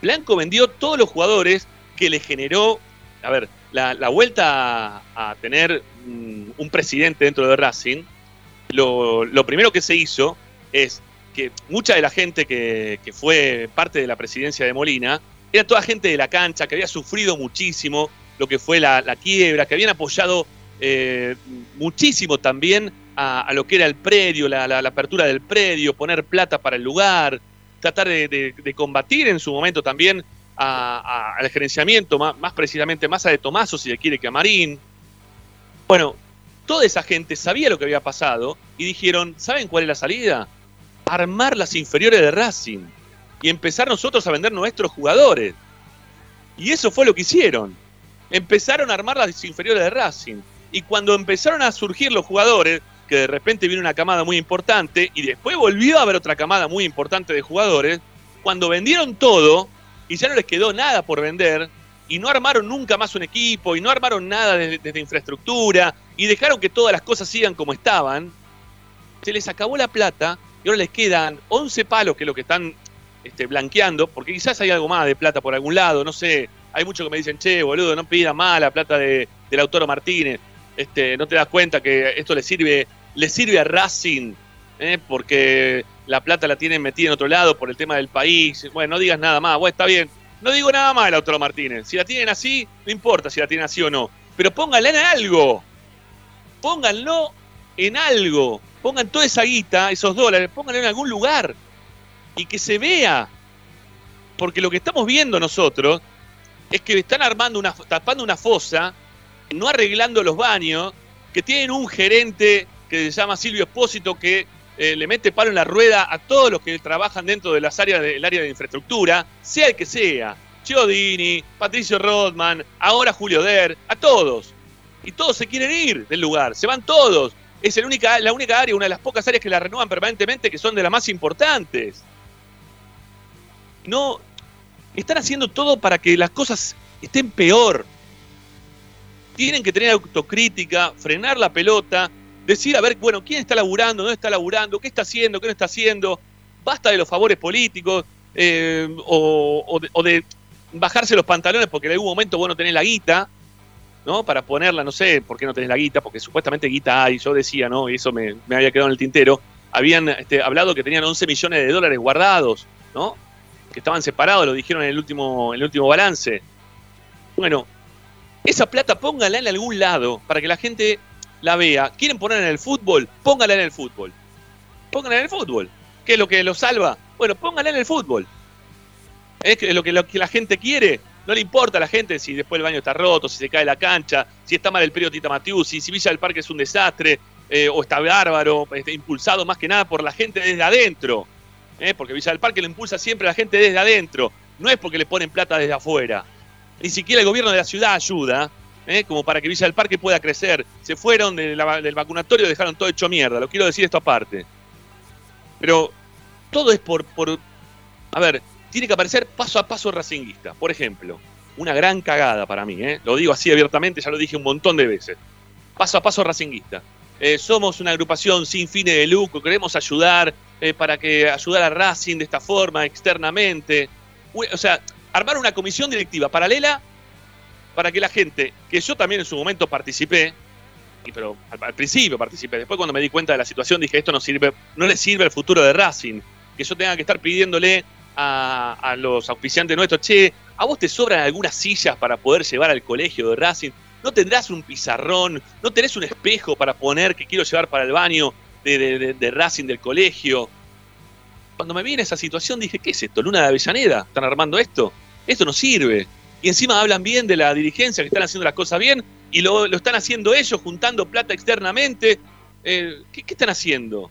[SPEAKER 1] Blanco vendió todos los jugadores que le generó, a ver, la, vuelta a, tener mm, un presidente dentro de Racing. Lo, primero que se hizo es que mucha de la gente que fue parte de la presidencia de Molina era toda gente de la cancha que había sufrido muchísimo lo que fue la, quiebra, que habían apoyado eh, muchísimo también a, lo que era el predio, la, la- apertura del predio, poner plata para el lugar, tratar de, combatir en su momento también a- a- al gerenciamiento, más, más precisamente más a de Tomaso, si le quiere, que a Marín. Bueno, toda esa gente sabía lo que había pasado y dijeron, ¿saben cuál es la salida? Armar las inferiores de Racing y empezar nosotros a vender nuestros jugadores. Y eso fue lo que hicieron. empezaron a armar las inferiores de Racing. Y cuando empezaron a surgir los jugadores, que de repente vino una camada muy importante y después volvió a haber otra camada muy importante de jugadores, cuando vendieron todo y ya no les quedó nada por vender y no armaron nunca más un equipo y no armaron nada desde, desde infraestructura y dejaron que todas las cosas sigan como estaban, se les acabó la plata y ahora les quedan 11 palos, que es lo que están este, blanqueando, porque quizás hay algo más de plata por algún lado, no sé. Hay muchos que me dicen, che, boludo, no pida más la plata de, del autor Martínez. Este, no te das cuenta que esto le sirve, le sirve a Racing, ¿eh? porque la plata la tienen metida en otro lado por el tema del país. Bueno, no digas nada más, bueno, está bien. No digo nada más del autor Martínez. Si la tienen así, no importa si la tienen así o no. Pero pónganla en algo. Pónganlo en algo. Pongan toda esa guita, esos dólares, pónganlo en algún lugar. Y que se vea. Porque lo que estamos viendo nosotros es que están armando una, tapando una fosa, no arreglando los baños, que tienen un gerente que se llama Silvio Espósito que eh, le mete palo en la rueda a todos los que trabajan dentro de las áreas del área de infraestructura, sea el que sea. Chiodini, Patricio Rodman, ahora Julio Der, a todos. Y todos se quieren ir del lugar, se van todos. Es el única, la única área, una de las pocas áreas que la renuevan permanentemente, que son de las más importantes. No, están haciendo todo para que las cosas estén peor. Tienen que tener autocrítica, frenar la pelota, decir, a ver, bueno, ¿quién está laburando? ¿No está laburando? ¿Qué está haciendo? ¿Qué no está haciendo? Basta de los favores políticos eh, o, o de, o de bajarse los pantalones porque en algún momento vos no tenés la guita, ¿no? Para ponerla, no sé por qué no tenés la guita, porque supuestamente guita hay, yo decía, ¿no? Y eso me, me había quedado en el tintero. Habían este, hablado que tenían 11 millones de dólares guardados, ¿no? Que estaban separados, lo dijeron en el último, en el último balance. Bueno, esa plata póngala en algún lado para que la gente la vea. ¿Quieren ponerla en el fútbol? Póngala en el fútbol. Póngala en el fútbol. ¿Qué es lo que lo salva? Bueno, póngala en el fútbol. Es lo que, lo que la gente quiere. No le importa a la gente si después el baño está roto, si se cae la cancha, si está mal el periodo Tita Matiusi, si Villa del Parque es un desastre, eh, o está bárbaro, está impulsado más que nada por la gente desde adentro. ¿Eh? Porque Villa del Parque lo impulsa siempre la gente desde adentro. No es porque le ponen plata desde afuera. Ni siquiera el gobierno de la ciudad ayuda, ¿eh? como para que Villa del Parque pueda crecer. Se fueron de la- del vacunatorio dejaron todo hecho mierda. Lo quiero decir esto aparte. Pero todo es por, por. A ver, tiene que aparecer paso a paso racinguista. Por ejemplo, una gran cagada para mí, ¿eh? lo digo así abiertamente, ya lo dije un montón de veces. Paso a paso racinguista. Eh, somos una agrupación sin fines de lucro, queremos ayudar eh, para que ayudar a Racing de esta forma, externamente. O sea, armar una comisión directiva paralela para que la gente, que yo también en su momento participé, pero al, principio participé, después cuando me di cuenta de la situación dije esto no sirve, no le sirve al futuro de Racing, que yo tenga que estar pidiéndole a los auspiciantes nuestros, che, ¿a vos te sobran algunas sillas para poder llevar al colegio de Racing? ¿No tendrás un pizarrón? ¿No tenés un espejo para poner que quiero llevar para el baño de, Racing del colegio? Cuando me vi en esa situación dije, ¿qué es esto? ¿Luna de Avellaneda? ¿Están armando esto? Esto no sirve. Y encima hablan bien de la dirigencia, que están haciendo las cosas bien, y lo, lo están haciendo ellos, juntando plata externamente. Eh, ¿qué, qué están haciendo?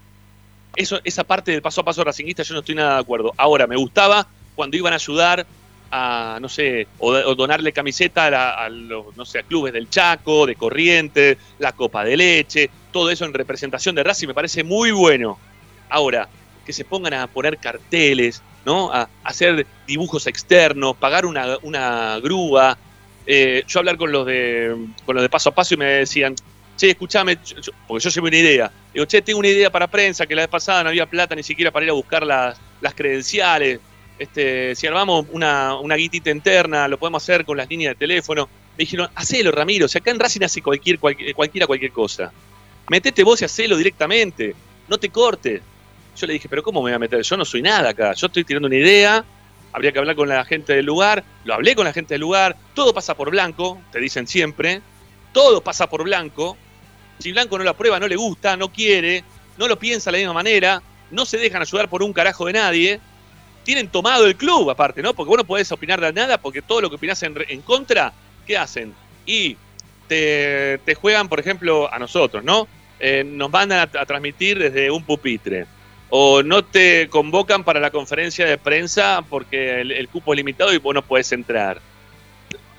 [SPEAKER 1] Eso, esa parte del paso a paso racinguista yo no estoy nada de acuerdo. Ahora, me gustaba cuando iban a ayudar a, no sé, o, donarle camiseta a, a los, no sé, a clubes del Chaco, de Corrientes, la Copa de Leche, todo eso en representación de Racing me parece muy bueno. Ahora, que se pongan a poner carteles, ¿no? A, hacer dibujos externos, pagar una, una grúa. Eh, yo hablar con los de con los de paso a paso y me decían, che, escúchame, porque yo llevo una idea. Digo, che, tengo una idea para prensa, que la vez pasada no había plata ni siquiera para ir a buscar las, las credenciales. Este, si armamos una, guitita interna, lo podemos hacer con las líneas de teléfono. Me dijeron, hacelo, Ramiro, si acá en Racing hace cualquier, cualquier, cualquiera cualquier cosa. Metete vos y hacelo directamente, no te cortes. Yo le dije, pero ¿cómo me voy a meter? Yo no soy nada acá, yo estoy tirando una idea, habría que hablar con la gente del lugar, lo hablé con la gente del lugar, todo pasa por blanco, te dicen siempre, todo pasa por blanco. Si Blanco no lo aprueba, no le gusta, no quiere, no lo piensa de la misma manera, no se dejan ayudar por un carajo de nadie, tienen tomado el club aparte, ¿no? Porque vos no podés opinar de nada, porque todo lo que opinás en, en contra, ¿qué hacen? Y te, te juegan, por ejemplo, a nosotros, ¿no? Eh, nos mandan a, transmitir desde un pupitre. O no te convocan para la conferencia de prensa porque el, el cupo es limitado y vos no podés entrar.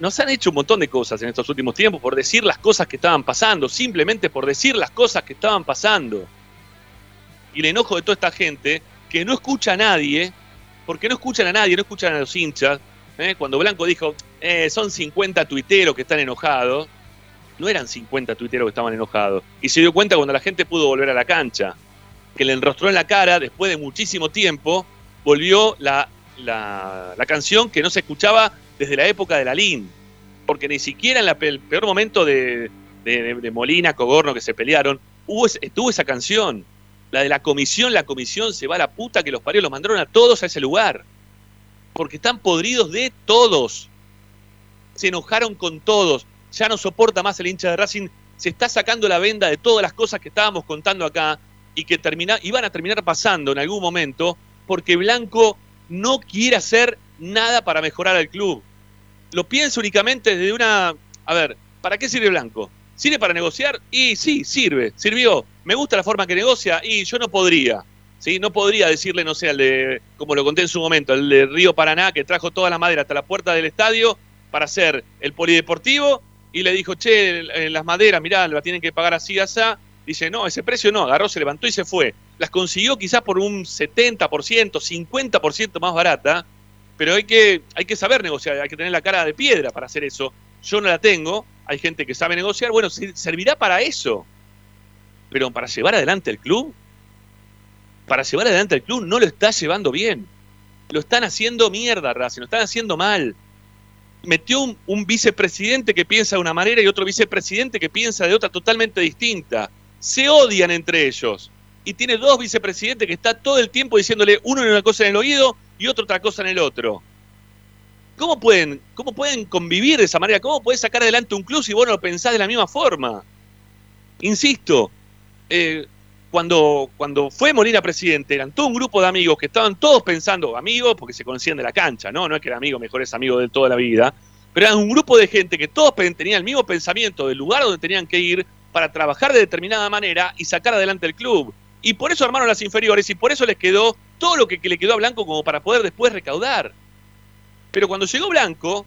[SPEAKER 1] nos han hecho un montón de cosas en estos últimos tiempos por decir las cosas que estaban pasando, simplemente por decir las cosas que estaban pasando. Y el enojo de toda esta gente que no escucha a nadie, porque no escuchan a nadie, no escuchan a los hinchas. ¿eh? Cuando Blanco dijo, eh, son 50 tuiteros que están enojados, no eran 50 tuiteros que estaban enojados. Y se dio cuenta cuando la gente pudo volver a la cancha, que le enrostró en la cara, después de muchísimo tiempo, volvió la, la, canción que no se escuchaba desde la época de la LIN. Porque ni siquiera en la, el peor momento de, de, de Molina, Cogorno, que se pelearon, hubo, estuvo esa canción. La de la comisión, la comisión se va a la puta que los parió, los mandaron a todos a ese lugar. Porque están podridos de todos. Se enojaron con todos. Ya no soporta más el hincha de Racing. Se está sacando la venda de todas las cosas que estábamos contando acá y que termina, iban a terminar pasando en algún momento porque Blanco no quiere hacer nada para mejorar al club. Lo pienso únicamente desde una... A ver, ¿para qué sirve Blanco? ¿Sirve para negociar? Y sí, sirve, sirvió. Me gusta la forma que negocia y yo no podría. ¿sí? No podría decirle, no sé, al de, como lo conté en su momento, el de Río Paraná, que trajo toda la madera hasta la puerta del estadio para hacer el polideportivo y le dijo, che, las maderas, mirá, las tienen que pagar así, así. Dice, no, ese precio no, agarró, se levantó y se fue. Las consiguió quizás por un 70%, 50% más barata, pero hay que, hay que saber negociar, hay que tener la cara de piedra para hacer eso. Yo no la tengo, hay gente que sabe negociar, bueno, servirá para eso. Pero para llevar adelante el club, para llevar adelante el club no lo está llevando bien. Lo están haciendo mierda, Racing, lo están haciendo mal. Metió un, un, vicepresidente que piensa de una manera y otro vicepresidente que piensa de otra totalmente distinta. Se odian entre ellos. Y tiene dos vicepresidentes que está todo el tiempo diciéndole uno una cosa en el oído y otro otra cosa en el otro. ¿Cómo pueden, ¿Cómo pueden convivir de esa manera? ¿Cómo puedes sacar adelante un club si vos no lo pensás de la misma forma? Insisto, eh, cuando, cuando fue Molina presidente, eran todo un grupo de amigos que estaban todos pensando, amigos porque se conocían de la cancha, ¿no? No es que eran amigos, mejores amigos de toda la vida, pero eran un grupo de gente que todos tenían el mismo pensamiento del lugar donde tenían que ir para trabajar de determinada manera y sacar adelante el club. Y por eso armaron las inferiores y por eso les quedó todo lo que, que le quedó a Blanco como para poder después recaudar. Pero cuando llegó Blanco,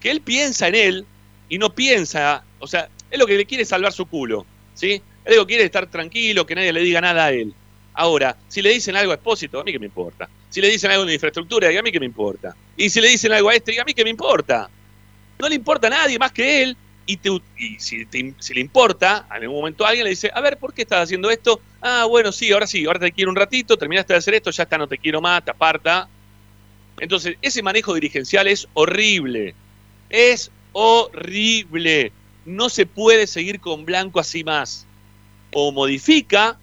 [SPEAKER 1] que él piensa en él y no piensa, o sea, es lo que le quiere salvar su culo, ¿sí? Él lo quiere estar tranquilo, que nadie le diga nada a él. Ahora, si le dicen algo a Expósito, a mí que me importa. Si le dicen algo de infraestructura, a mí que me importa. Y si le dicen algo a este, a mí que me importa. No le importa a nadie más que él. Y, te, y si, te, si, le importa, en algún momento alguien le dice, a ver, ¿por qué estás haciendo esto? Ah, bueno, sí, ahora sí, ahora te quiero un ratito, terminaste de hacer esto, ya está, no te quiero más, te aparta. Entonces, ese manejo dirigencial es horrible. Es horrible. No se puede seguir con Blanco así más. O modifica,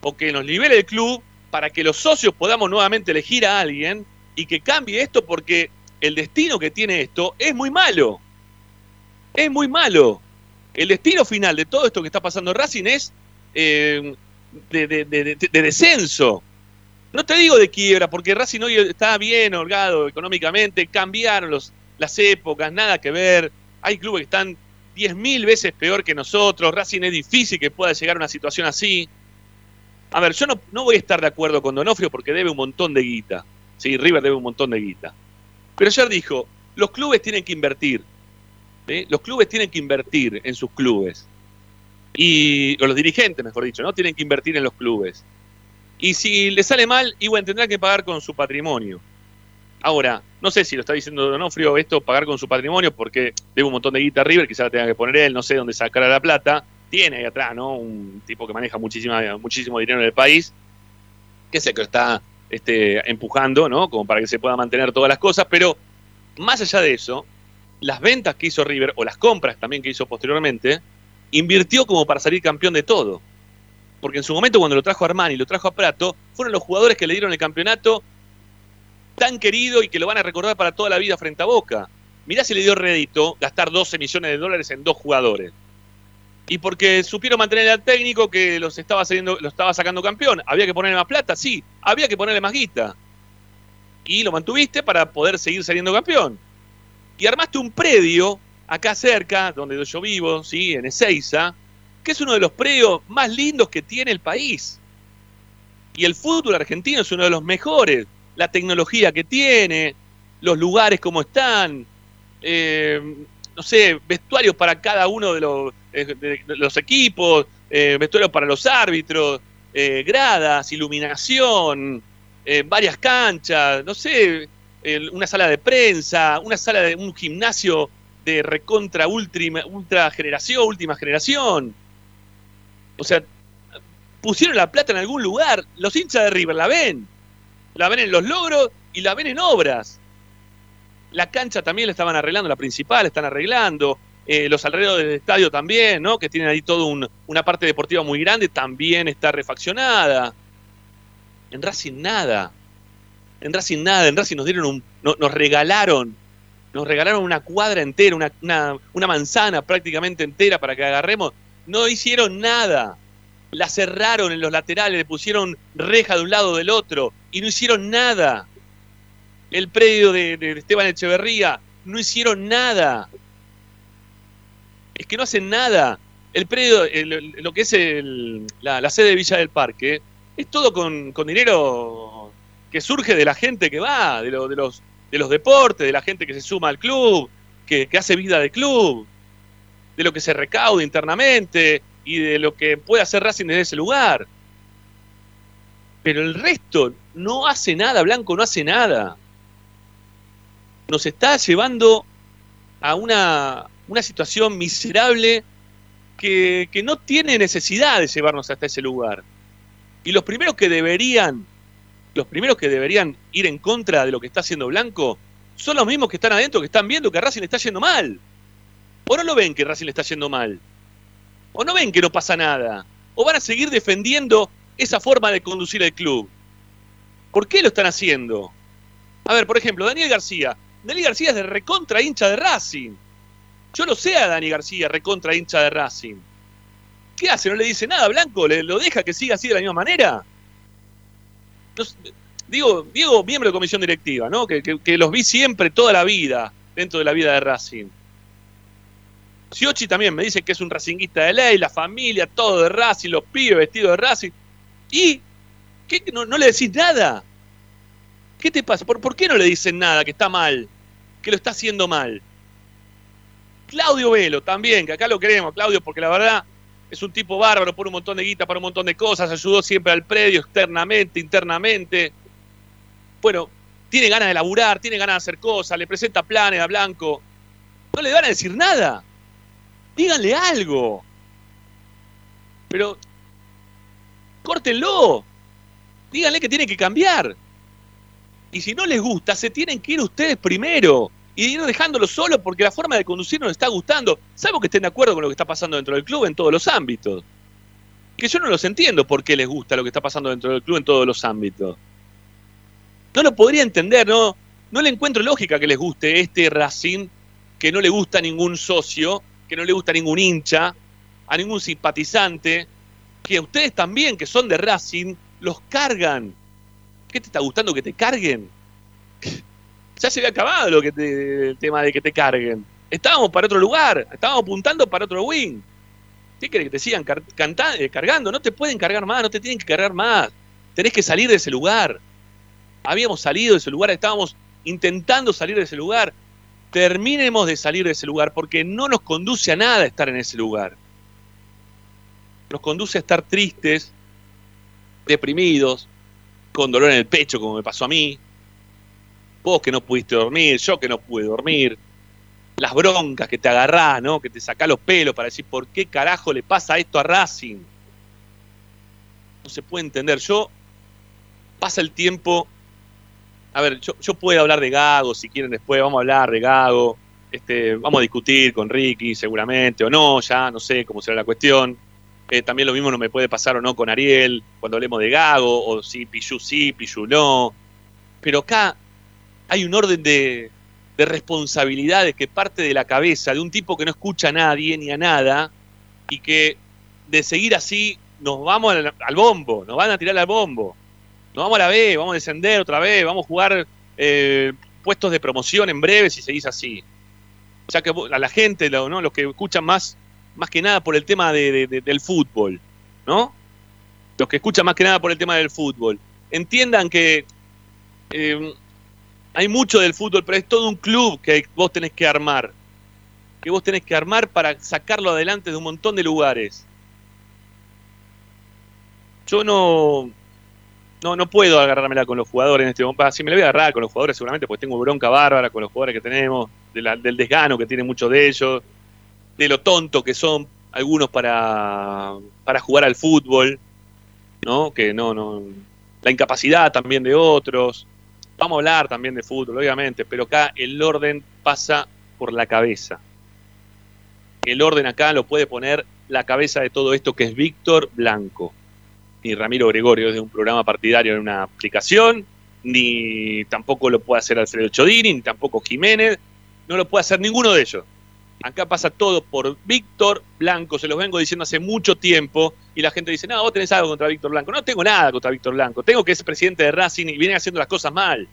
[SPEAKER 1] o que nos libere el club para que los socios podamos nuevamente elegir a alguien y que cambie esto porque el destino que tiene esto es muy malo. Es muy malo. El destino final de todo esto que está pasando en Racing es eh, de, de, de, de, descenso. No te digo de quiebra, porque Racing hoy está bien holgado económicamente, cambiaron los, las épocas, nada que ver. Hay clubes que están 10.000 veces peor que nosotros. Racing es difícil que pueda llegar a una situación así. A ver, yo no, no voy a estar de acuerdo con Donofrio porque debe un montón de guita. Sí, River debe un montón de guita. Pero ayer dijo, los clubes tienen que invertir. Los clubes tienen que invertir en sus clubes. Y, o los dirigentes, mejor dicho, ¿no? Tienen que invertir en los clubes. Y si le sale mal, igual tendrá que pagar con su patrimonio. Ahora, no sé si lo está diciendo Donofrio esto, pagar con su patrimonio, porque debe un montón de guita River, quizá la tenga que poner él, no sé dónde sacará la plata. Tiene ahí atrás, ¿no? Un tipo que maneja muchísima, muchísimo dinero en el país, que el que lo está este, empujando, ¿no? Como para que se pueda mantener todas las cosas, pero más allá de eso, las ventas que hizo River, o las compras también que hizo posteriormente, invirtió como para salir campeón de todo. Porque en su momento cuando lo trajo a Armani lo trajo a Prato, fueron los jugadores que le dieron el campeonato tan querido y que lo van a recordar para toda la vida frente a Boca. Mirá si le dio rédito gastar 12 millones de dólares en dos jugadores. Y porque supieron mantener al técnico que los estaba, saliendo, lo estaba sacando campeón. ¿Había que ponerle más plata? Sí. Había que ponerle más guita. Y lo mantuviste para poder seguir saliendo campeón. Y armaste un predio acá cerca, donde yo vivo, ¿sí? en Ezeiza, que es uno de los predios más lindos que tiene el país. Y el fútbol argentino es uno de los mejores. La tecnología que tiene, los lugares como están, eh, no sé, vestuarios para cada uno de los, eh, equipos, eh, vestuarios para los árbitros, eh, gradas, iluminación, varias canchas, no sé, una sala de prensa, una sala de un gimnasio de recontra ultra, ultra generación, última generación. O sea, pusieron la plata en algún lugar. Los hinchas de River la ven. La ven en los logros y la ven en obras. La cancha también la estaban arreglando, la principal la están arreglando. Eh, los alrededores del estadio también, ¿no? Que tienen ahí toda una parte deportiva muy grande, también está refaccionada. En Racing nada. En Racing nada. En Racing nos dieron un. no- nos regalaron. Nos regalaron una cuadra entera, una manzana prácticamente entera para que agarremos. No hicieron nada. La cerraron en los laterales, le pusieron reja de un lado del otro y no hicieron nada. El predio de, Esteban Echeverría, no hicieron nada. Es que no hacen nada. El predio, el- lo que es el- la, sede de Villa del Parque, es todo con, dinero que surge de la gente que va, de, de los, de los deportes, de la gente que se suma al club, que, que hace vida de club, de lo que se recauda internamente y de lo que puede hacer Racing desde ese lugar. Pero el resto no hace nada, Blanco no hace nada. Nos está llevando a una, una situación miserable que, que no tiene necesidad de llevarnos hasta ese lugar. Y los primeros que deberían, los primeros que deberían ir en contra de lo que está haciendo Blanco, son los mismos que están adentro, que están viendo que Racing está yendo mal. ¿O no lo ven que Racing le está yendo mal? ¿O no ven que no pasa nada? ¿O van a seguir defendiendo esa forma de conducir el club? ¿Por qué lo están haciendo? A ver, por ejemplo, Daniel García. Daniel García es de recontra hincha de Racing. Yo lo sé a Dani García, recontra hincha de Racing. ¿Qué hace? ¿No le dice nada a Blanco? ¿Le, ¿Lo deja que siga así de la misma manera? No digo, Diego, miembro de comisión directiva, ¿no? Que- que los vi siempre, toda la vida, dentro de la vida de Racing. Siochi también me dice que es un racinguista de ley, la familia, todo de Racing, los pibes vestidos de Racing. ¿Y qué? No, le decís nada? ¿Qué te pasa? ¿Por, ¿Por qué no le dicen nada? Que está mal, que lo está haciendo mal. Claudio Velo también, que acá lo queremos, Claudio, porque la verdad es un tipo bárbaro, pone un montón de guita para un montón de cosas, ayudó siempre al predio externamente, internamente. Bueno, tiene ganas de laburar, tiene ganas de hacer cosas, le presenta planes a Blanco. No le van a decir nada. Díganle algo. Pero córtenlo. Díganle que tiene que cambiar. Y si no les gusta, se tienen que ir ustedes primero. Y ir dejándolo solo porque la forma de conducir no les está gustando. Salvo que estén de acuerdo con lo que está pasando dentro del club en todos los ámbitos. Que yo no los entiendo por qué les gusta lo que está pasando dentro del club en todos los ámbitos. No lo podría entender, no, no le encuentro lógica que les guste este Racing, que no le gusta a ningún socio, que no le gusta a ningún hincha, a ningún simpatizante, que ustedes también, que son de Racing, los cargan. ¿Qué te está gustando que te carguen? Ya se había acabado lo que te- el tema de que te carguen. Estábamos para otro lugar, estábamos apuntando para otro wing. ¿Qué querés que te sigan eh, cargando? No te pueden cargar más, no te tienen que cargar más. Tenés que salir de ese lugar. Habíamos salido de ese lugar, estábamos intentando salir de ese lugar. Terminemos de salir de ese lugar porque no nos conduce a nada estar en ese lugar. Nos conduce a estar tristes, deprimidos, con dolor en el pecho como me pasó a mí. Vos que no pudiste dormir, yo que no pude dormir. Las broncas que te agarrás, ¿no? Que te sacás los pelos para decir por qué carajo le pasa esto a Racing. No se puede entender. Yo pasa el tiempo. A ver, yo, yo puedo hablar de Gago, si quieren después, vamos a hablar de Gago. Este, vamos a discutir con Ricky, seguramente, o no, ya, no sé cómo será la cuestión. Eh, también lo mismo no me puede pasar o no con Ariel, cuando hablemos de Gago, o si Pichu sí, Pichu no. Pero acá hay un orden de, de responsabilidades que parte de la cabeza de un tipo que no escucha a nadie ni a nada, y que de seguir así nos vamos al, al bombo, nos van a tirar al bombo. Nos vamos a la B, vamos a descender otra vez, vamos a jugar eh, puestos de promoción en breve si seguís así. Ya que a la gente, ¿no? los que escuchan más, más que nada por el tema de- de- de- del fútbol, ¿no? Los que escuchan más que nada por el tema del fútbol. Entiendan que eh, Hay mucho del fútbol, pero es todo un club que vos tenés que armar. Que vos tenés que armar para sacarlo adelante de un montón de lugares. Yo no, no, no puedo agarrármela con los jugadores en este momento. Si me la voy a agarrar con los jugadores seguramente, pues tengo bronca bárbara con los jugadores que tenemos, del desgano que tienen muchos de ellos, de lo tonto que son algunos para, para jugar al fútbol, ¿no? Que no, no. La incapacidad también de otros. Vamos a hablar también de fútbol, obviamente, pero acá el orden pasa por la cabeza. El orden acá lo puede poner la cabeza de todo esto que es Víctor Blanco ni Ramiro Gregorio desde un programa partidario en una aplicación, ni tampoco lo puede hacer Alfredo Chodini, ni tampoco Jiménez, no lo puede hacer ninguno de ellos. Acá pasa todo por Víctor Blanco, se los vengo diciendo hace mucho tiempo, y la gente dice, no, vos tenés algo contra Víctor Blanco. No tengo nada contra Víctor Blanco, tengo que es presidente de Racing y viene haciendo las cosas mal.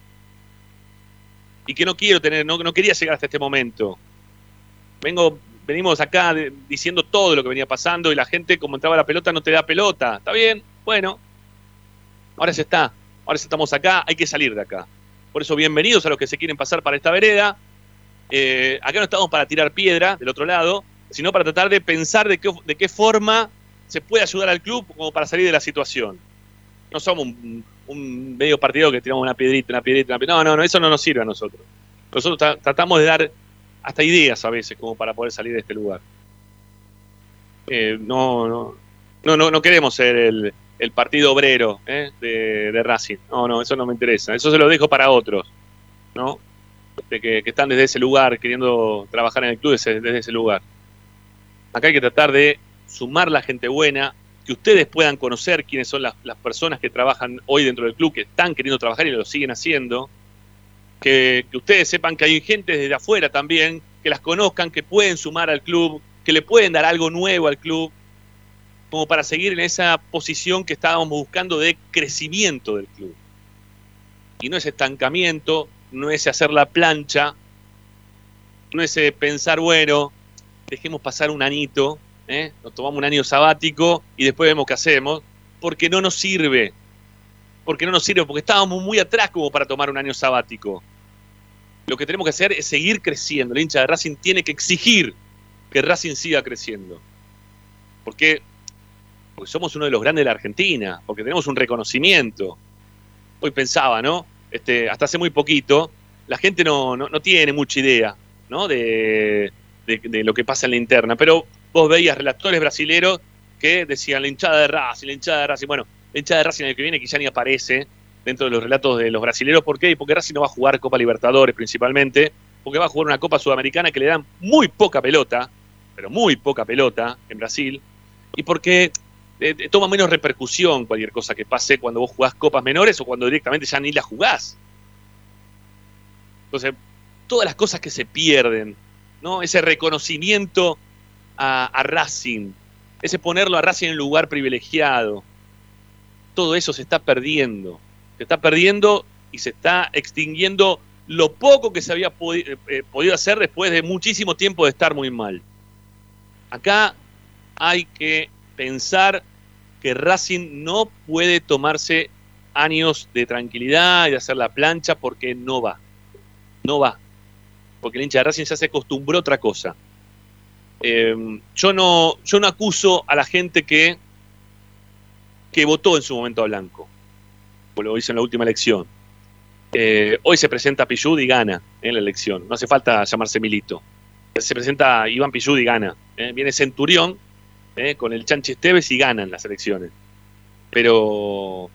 [SPEAKER 1] Y que no quiero tener, no, no quería llegar hasta este momento. Vengo, venimos acá de- diciendo todo lo que venía pasando y la gente, como entraba la pelota, no te da pelota. Está bien, bueno. Ahora se está, ahora estamos acá, hay que salir de acá. Por eso, bienvenidos a los que se quieren pasar para esta vereda. Eh, acá no estamos para tirar piedra del otro lado, sino para tratar de pensar de qué, forma se puede ayudar al club como para salir de la situación. No somos un, medio partido que tiramos una piedrita, una piedrita, una piedrita. No, no, no, eso no nos sirve a nosotros. Nosotros tra- tratamos de dar hasta ideas a veces como para poder salir de este lugar. Eh, no, no, no, no queremos ser el, el partido obrero ¿eh? de, Racing. No, no, eso no me interesa. Eso se lo dejo para otros, ¿no? De que, están desde ese lugar, queriendo trabajar en el club desde, ese lugar. Acá hay que tratar de sumar la gente buena, que ustedes puedan conocer quiénes son las, las personas que trabajan hoy dentro del club, que están queriendo trabajar y lo siguen haciendo. Que, que ustedes sepan que hay gente desde afuera también, que las conozcan, que pueden sumar al club, que le pueden dar algo nuevo al club, como para seguir en esa posición que estábamos buscando de crecimiento del club. Y no es estancamiento, no es hacer la plancha, no es eh, pensar, bueno, dejemos pasar un anito, ¿eh? nos tomamos un año sabático y después vemos qué hacemos, porque no nos sirve. Porque no nos sirve, porque estábamos muy atrás como para tomar un año sabático. Lo que tenemos que hacer es seguir creciendo. El hincha de Racing tiene que exigir que Racing siga creciendo. Porque, porque somos uno de los grandes de la Argentina, porque tenemos un reconocimiento. Hoy pensaba, ¿no? Este, hasta hace muy poquito, la gente no, no, no tiene mucha idea ¿no? de, de, lo que pasa en la interna, pero vos veías relatores brasileros que decían la hinchada de Racing, la hinchada de Racing. Bueno, la hinchada de Racing el que viene quizá ni aparece dentro de los relatos de los brasileros. ¿Por qué? Porque Racing no va a jugar Copa Libertadores principalmente, porque va a jugar una Copa Sudamericana que le dan muy poca pelota, pero muy poca pelota en Brasil, y porque eh, eh, toma menos repercusión cualquier cosa que pase cuando vos jugás copas menores o cuando directamente ya ni la jugás. Entonces, todas las cosas que se pierden, ¿no? Ese reconocimiento a, a Racing, ese ponerlo a Racing en un lugar privilegiado, todo eso se está perdiendo. Se está perdiendo y se está extinguiendo lo poco que se había eh, podido hacer después de muchísimo tiempo de estar muy mal. Acá hay que pensar que Racing no puede tomarse años de tranquilidad y de hacer la plancha porque no va. No va. Porque el hincha de Racing ya se acostumbró a otra cosa. Eh, yo, no, yo no acuso a la gente que, que votó en su momento a Blanco, como lo hizo en la última elección. Eh, hoy se presenta Pillud y gana en la elección. No hace falta llamarse Milito. Se presenta Iván Pillud y gana. Eh, viene Centurión eh, con el Chanchi Esteves y ganan las elecciones. Pero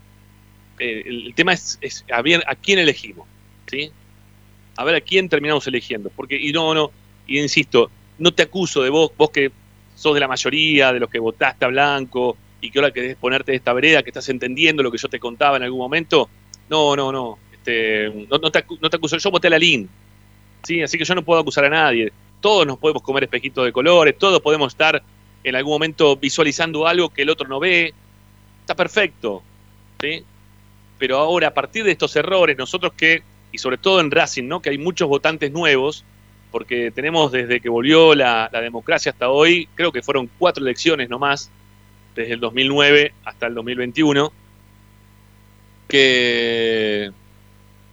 [SPEAKER 1] eh, el, tema es, a, quién elegimos. ¿sí? A ver a quién terminamos eligiendo. Porque, y no, no, y insisto, no te acuso de vos, vos que sos de la mayoría, de los que votaste a Blanco y que ahora querés ponerte de esta vereda, que estás entendiendo lo que yo te contaba en algún momento. No, no, no. Este, no te acuso. Yo voté a la LIN. ¿sí? Así que yo no puedo acusar a nadie. Todos nos podemos comer espejitos de colores, todos podemos estar en algún momento visualizando algo que el otro no ve. Está perfecto. ¿sí? Pero ahora, a partir de estos errores, nosotros que, y sobre todo en Racing, ¿no? que hay muchos votantes nuevos, porque tenemos desde que volvió la, democracia hasta hoy, creo que fueron cuatro elecciones nomás, desde el 2009 hasta el 2021, que,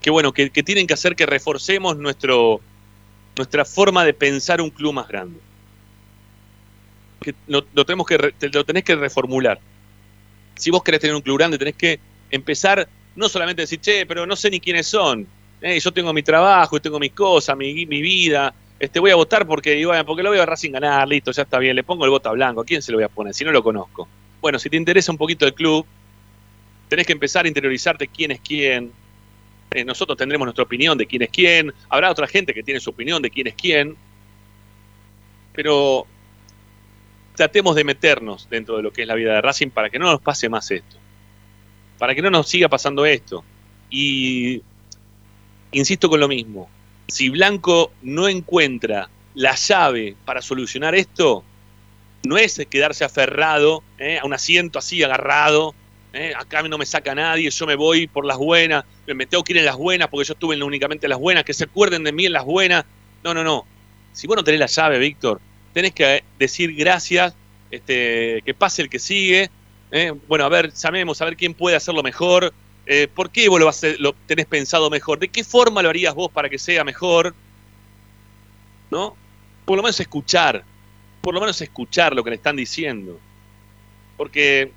[SPEAKER 1] que bueno, que, que tienen que hacer que reforcemos nuestro, nuestra forma de pensar un club más grande. Lo, que tenés que reformular. Si vos querés tener un club grande, tenés que empezar no solamente a decir, che, pero no sé ni quiénes son. Eh, yo tengo mi trabajo, tengo mis cosas, mi, mi vida. Este, voy a votar porque, porque lo veo a Racing ganar, listo, ya está bien, le pongo el voto a blanco. ¿A quién se lo voy a poner? Si no lo conozco. Bueno, si te interesa un poquito el club, tenés que empezar a interiorizarte quién es quién. Eh, nosotros tendremos nuestra opinión de quién es quién. Habrá otra gente que tiene su opinión de quién es quién. Pero tratemos de meternos dentro de lo que es la vida de Racing para que no nos pase más esto. Para que no nos siga pasando esto. Y insisto con lo mismo. Si Blanco no encuentra la llave para solucionar esto, no es quedarse aferrado eh, a un asiento así agarrado. eh, acá no me saca nadie, yo me voy por las buenas, me tengo que ir en las buenas porque yo estuve en únicamente en las buenas, que se acuerden de mí en las buenas. No, no, no. Si vos no tenés la llave, Víctor, tenés que eh, decir gracias, este, que pase el que sigue. eh, bueno, a ver, llamemos, a ver quién puede hacerlo mejor. eh, ¿Por qué vos lo, tenés pensado mejor? ¿De qué forma lo harías vos para que sea mejor? ¿No? Por lo menos escuchar. Por lo menos escuchar lo que le están diciendo. Porque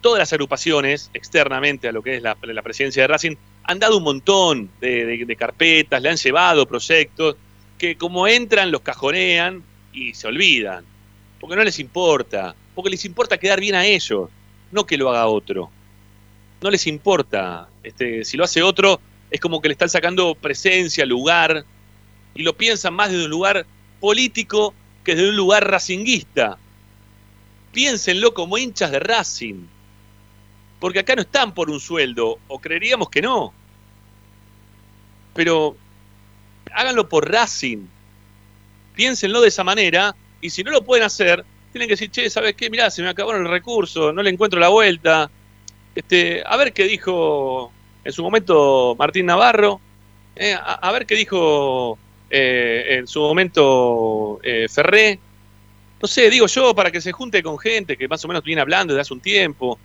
[SPEAKER 1] todas las agrupaciones, externamente a lo que es la, presidencia de Racing, han dado un montón de carpetas, le han llevado proyectos que como entran los cajonean y se olvidan. Porque no les importa. Porque les importa quedar bien a ellos, no que lo haga otro. No les importa. Este, si lo hace otro, es como que le están sacando presencia, lugar, y lo piensan más desde un lugar político que desde un lugar racinguista. Piénsenlo como hinchas de Racing. Porque acá no están por un sueldo, o creeríamos que no. Pero háganlo por Racing. Piénsenlo de esa manera, y si no lo pueden hacer, tienen que decir, che, ¿sabes qué? Mirá, se me acabaron el recurso, no le encuentro la vuelta. Este, a ver qué dijo en su momento Martín Navarro, eh, a, ver qué dijo eh, en su momento eh, Ferré. No sé, digo yo, para que se junte con gente que más o menos viene hablando desde hace un tiempo.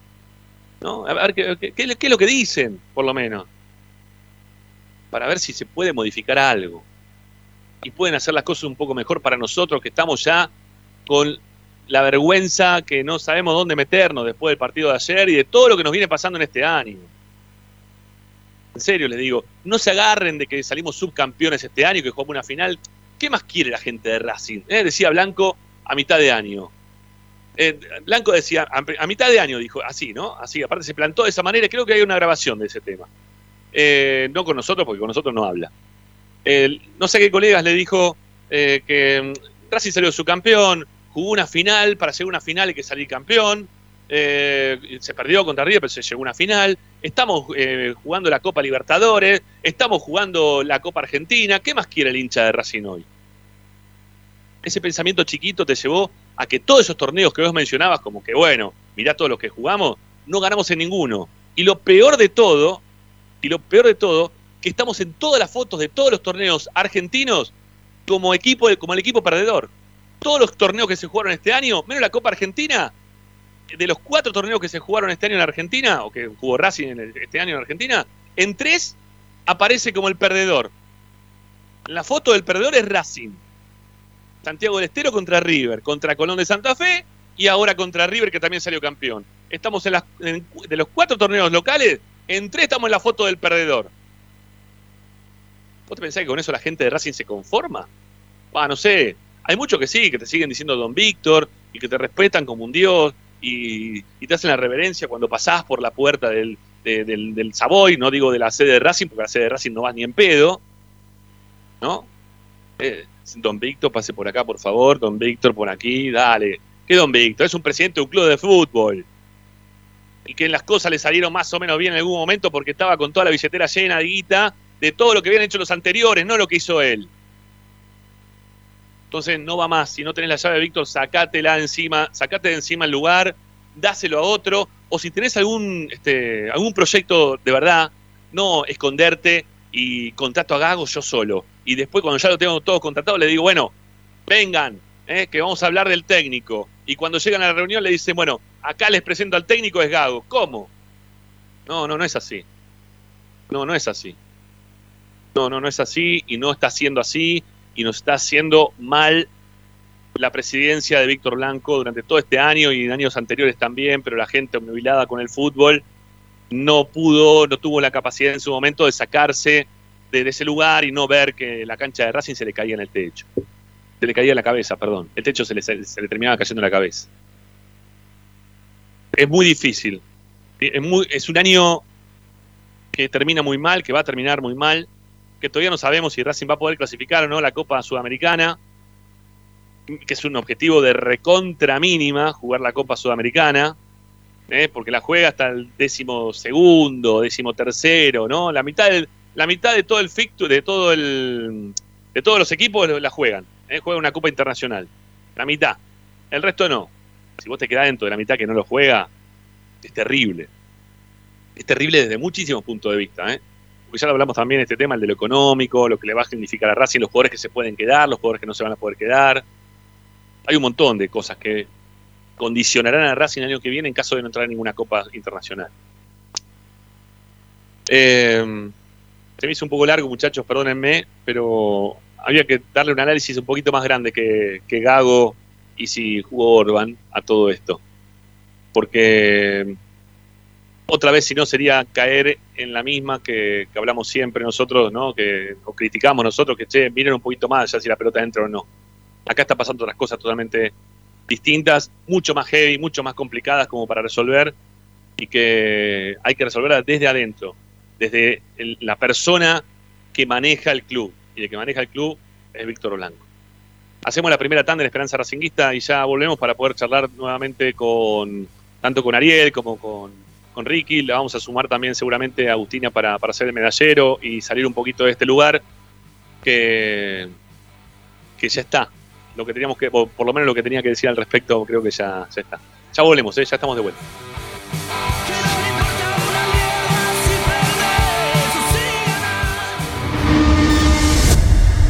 [SPEAKER 1] ¿no? A ver qué- qué- qué es lo que dicen, por lo menos. Para ver si se puede modificar algo. Y pueden hacer las cosas un poco mejor para nosotros que estamos ya con la vergüenza que no sabemos dónde meternos después del partido de ayer y de todo lo que nos viene pasando en este año. En serio les digo, no se agarren de que salimos subcampeones este año, que jugamos una final. ¿Qué más quiere la gente de Racing? Eh, Decía Blanco a mitad de año. Eh, Blanco decía, a, a mitad de año dijo, así, ¿no? Así, aparte se plantó de esa manera, creo que hay una grabación de ese tema. Eh, no con nosotros, porque con nosotros no habla. No sé qué colegas le dijo eh, que mm, Racing salió subcampeón, jugó una final, para llegar a una final hay que salir campeón, eh, se perdió contra River, pero se llegó a una final, estamos jugando la Copa Libertadores, estamos jugando la Copa Argentina, ¿qué más quiere el hincha de Racing hoy? Ese pensamiento chiquito te llevó a que todos esos torneos que vos mencionabas, como que bueno, mirá todos los que jugamos, no ganamos en ninguno. Y lo peor de todo, y lo peor de todo, que estamos en todas las fotos de todos los torneos argentinos como equipo, como el equipo perdedor. Todos los torneos que se jugaron este año, menos la Copa Argentina, de los cuatro torneos que se jugaron este año en Argentina, o que jugó Racing en este año en Argentina, en tres aparece como el perdedor. La foto del perdedor es Racing. Santiago del Estero contra River, contra Colón de Santa Fe y ahora contra River que también salió campeón. Estamos en las, en- de los cuatro torneos locales, en tres estamos en la foto del perdedor. ¿Vos te pensás que con eso la gente de Racing se conforma? Ah, no sé. Hay muchos que sí, que te siguen diciendo Don Víctor y que te respetan como un dios y, y te hacen la reverencia cuando pasás por la puerta del, de- del, del Savoy, no digo de la sede de Racing, porque a la sede de Racing no vas ni en pedo, ¿no? Eh, don Víctor, pase por acá, por favor, Don Víctor, por aquí, dale. ¿Qué Don Víctor? Es un presidente de un club de fútbol. Y que las cosas le salieron más o menos bien en algún momento porque estaba con toda la billetera llena de guita de todo lo que habían hecho los anteriores, no lo que hizo él. Entonces no va más. Si no tenés la llave, Víctor, sacátela encima, sacate de encima el lugar, dáselo a otro. O si tenés algún, este, algún proyecto de verdad, no esconderte y contrato a Gago yo solo. Y después cuando ya lo tengo todo contratado, le digo, bueno, vengan, eh, que vamos a hablar del técnico. Y cuando llegan a la reunión le dicen, bueno, acá les presento al técnico, es Gago. ¿Cómo? No, no, no es así. No, no es así. No, no, no es así y no está siendo así y nos está haciendo mal la presidencia de Víctor Blanco durante todo este año y en años anteriores también, pero la gente obnubilada con el fútbol no pudo, no tuvo la capacidad en su momento de sacarse de, ese lugar y no ver que la cancha de Racing se le caía en el techo. Se le caía en la cabeza, perdón. El techo se le, se le terminaba cayendo en la cabeza. Es muy difícil. Es, muy, es un año que termina muy mal, que va a terminar muy mal, que todavía no sabemos si Racing va a poder clasificar o no la Copa Sudamericana, que es un objetivo de recontra mínima, jugar la Copa Sudamericana, ¿eh? porque la juega hasta el décimo segundo, décimo tercero, ¿no? La mitad del, la mitad de todo el ficto, de todo el, de todos los equipos la juegan, ¿eh? juegan una Copa Internacional, la mitad, el resto no. Si vos te quedás dentro de la mitad que no lo juega, es terrible. Es terrible desde muchísimos puntos de vista, ¿eh? porque ya lo hablamos también este tema, el de lo económico, lo que le va a significar a Racing, los jugadores que se pueden quedar, los jugadores que no se van a poder quedar. Hay un montón de cosas que condicionarán a Racing el año que viene en caso de no entrar en ninguna Copa Internacional. Eh, se me hizo un poco largo, muchachos, perdónenme, pero había que darle un análisis un poquito más grande que, que Gago y si jugó Orban a todo esto. Porque otra vez, si no, sería caer en la misma que, hablamos siempre nosotros, ¿no? Que o criticamos nosotros, que che, miren un poquito más ya si la pelota entra o no. Acá está pasando otras cosas totalmente distintas, mucho más heavy, mucho más complicadas como para resolver y que hay que resolverlas desde adentro, desde la persona que maneja el club. Y el que maneja el club es Víctor Blanco. Hacemos la primera tanda de la Esperanza Racinguista y ya volvemos para poder charlar nuevamente con tanto con Ariel como con, con Ricky. Le vamos a sumar también seguramente a Agustina para, para ser el medallero y salir un poquito de este lugar que, que ya está. Lo que teníamos que, por lo menos lo que tenía que decir al respecto, creo que ya, ya está. Ya volvemos, ¿eh? ya estamos de vuelta.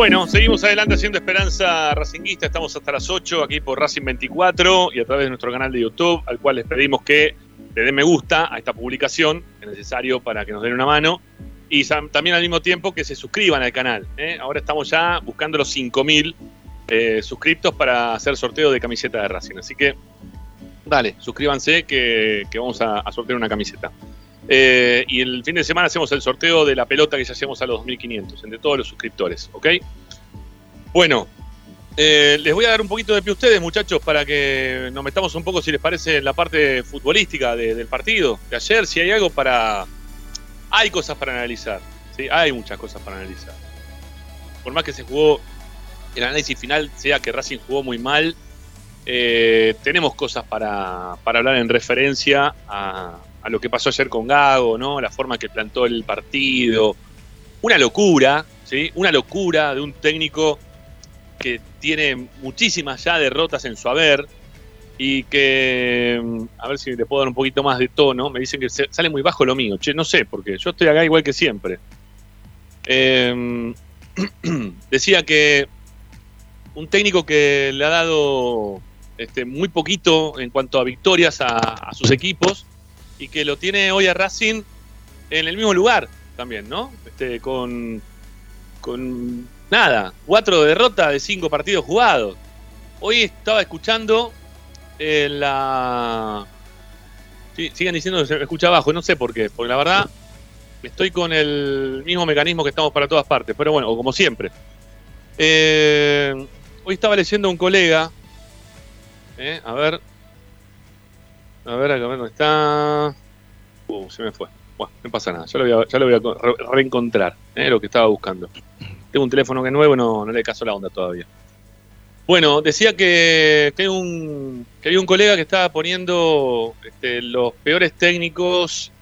[SPEAKER 1] Bueno, seguimos adelante haciendo Esperanza Racinguista. Estamos hasta las 8 aquí por Racing 24 y a través de nuestro canal de YouTube, al cual les pedimos que le den me gusta a esta publicación, es necesario para que nos den una mano. Y también al mismo tiempo que se suscriban al canal. ¿eh? Ahora estamos ya buscando los 5.000 eh, suscriptos para hacer sorteo de camiseta de Racing. Así que, dale, suscríbanse que, que vamos a, a sortear una camiseta. Eh, y el fin de semana hacemos el sorteo de la pelota que ya hacemos a los 2.500, entre todos los suscriptores, ¿ok? Bueno, eh, les voy a dar un poquito de pie a ustedes, muchachos, para que nos metamos un poco, si les parece, en la parte futbolística de- del partido de ayer. Si hay algo para. Hay cosas para analizar, ¿sí? Hay muchas cosas para analizar. Por más que se jugó, el análisis final sea que Racing jugó muy mal, eh, tenemos cosas para, para hablar en referencia a, a lo que pasó ayer con Gago, ¿no? La forma que plantó el partido. Una locura, ¿sí? Una locura de un técnico que tiene muchísimas ya derrotas en su haber y que, mm, a ver si le puedo dar un poquito más de tono, me dicen que sale muy bajo lo mío, che, no sé, porque yo estoy acá igual que siempre. Eh, decía que un técnico que le ha dado este, muy poquito en cuanto a victorias a sus equipos y que lo tiene hoy a Racing en el mismo lugar también, ¿no? Este, con, con nada, cuatro derrotas de cinco partidos jugados. Hoy estaba escuchando eh, la... Sí, siguen diciendo que se escucha abajo, no sé por qué, porque la verdad estoy con el mismo mecanismo que estamos para todas partes, pero bueno, como siempre. Eh, hoy estaba leyendo un colega, eh, a ver, a ver, acá dónde está. Uh, se me fue. Bueno, no pasa nada, ya lo voy a, ya lo voy a co- re- reencontrar, eh, lo que estaba buscando. Tengo un teléfono que es nuevo, no, no le caso la onda todavía. Bueno, decía que, que, un, que había un colega que estaba poniendo este, los peores técnicos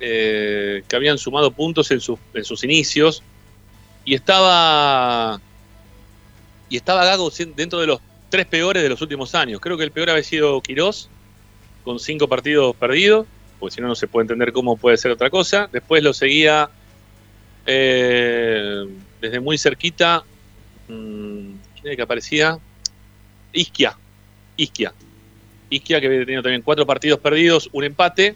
[SPEAKER 1] eh, que habían sumado puntos en sus, en sus inicios y estaba y estaba Gago dentro de los tres peores de los últimos años. Creo que el peor había sido Quirós, con cinco partidos perdidos, porque si no, no se puede entender cómo puede ser otra cosa. Después lo seguía eh, desde muy cerquita. mm, ¿Quién era que aparecía? Isquia. Isquia. Isquia, que había tenido también cuatro partidos perdidos, un empate.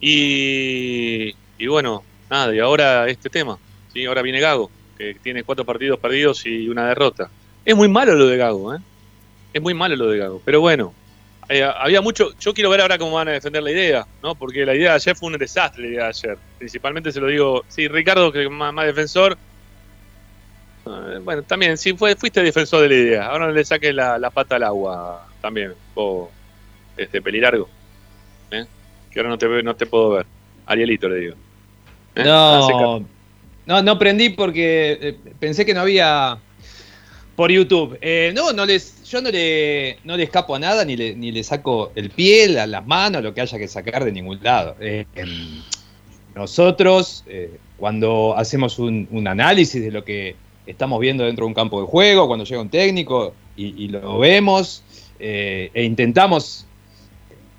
[SPEAKER 1] Y, y bueno, nada, y ahora este tema. ¿sí? Ahora viene Gago, que tiene cuatro partidos perdidos y una derrota. Es muy malo lo de Gago, ¿eh? Es muy malo lo de Gago. Pero bueno, eh, había mucho. Yo quiero ver ahora cómo van a defender la idea, ¿no? Porque la idea de ayer fue un desastre, la idea de ayer. Principalmente se lo digo. Sí, Ricardo, que es más, más defensor. eh, bueno, también, sí, fue, fuiste defensor de la idea. Ahora no le saques la, la pata al agua también, vos, este, pelilargo. ¿eh? Que ahora no te, no te puedo ver. Arielito le digo. ¿Eh?
[SPEAKER 4] No, no, no prendí porque pensé que no había por YouTube. Eh, no, no les, yo no le, no le escapo a nada, ni le, ni le saco el pie, la- las manos, lo que haya que sacar de ningún lado. Eh, em, nosotros, eh, cuando hacemos un, análisis de lo que estamos viendo dentro de un campo de juego, cuando llega un técnico y, lo vemos, eh, e intentamos,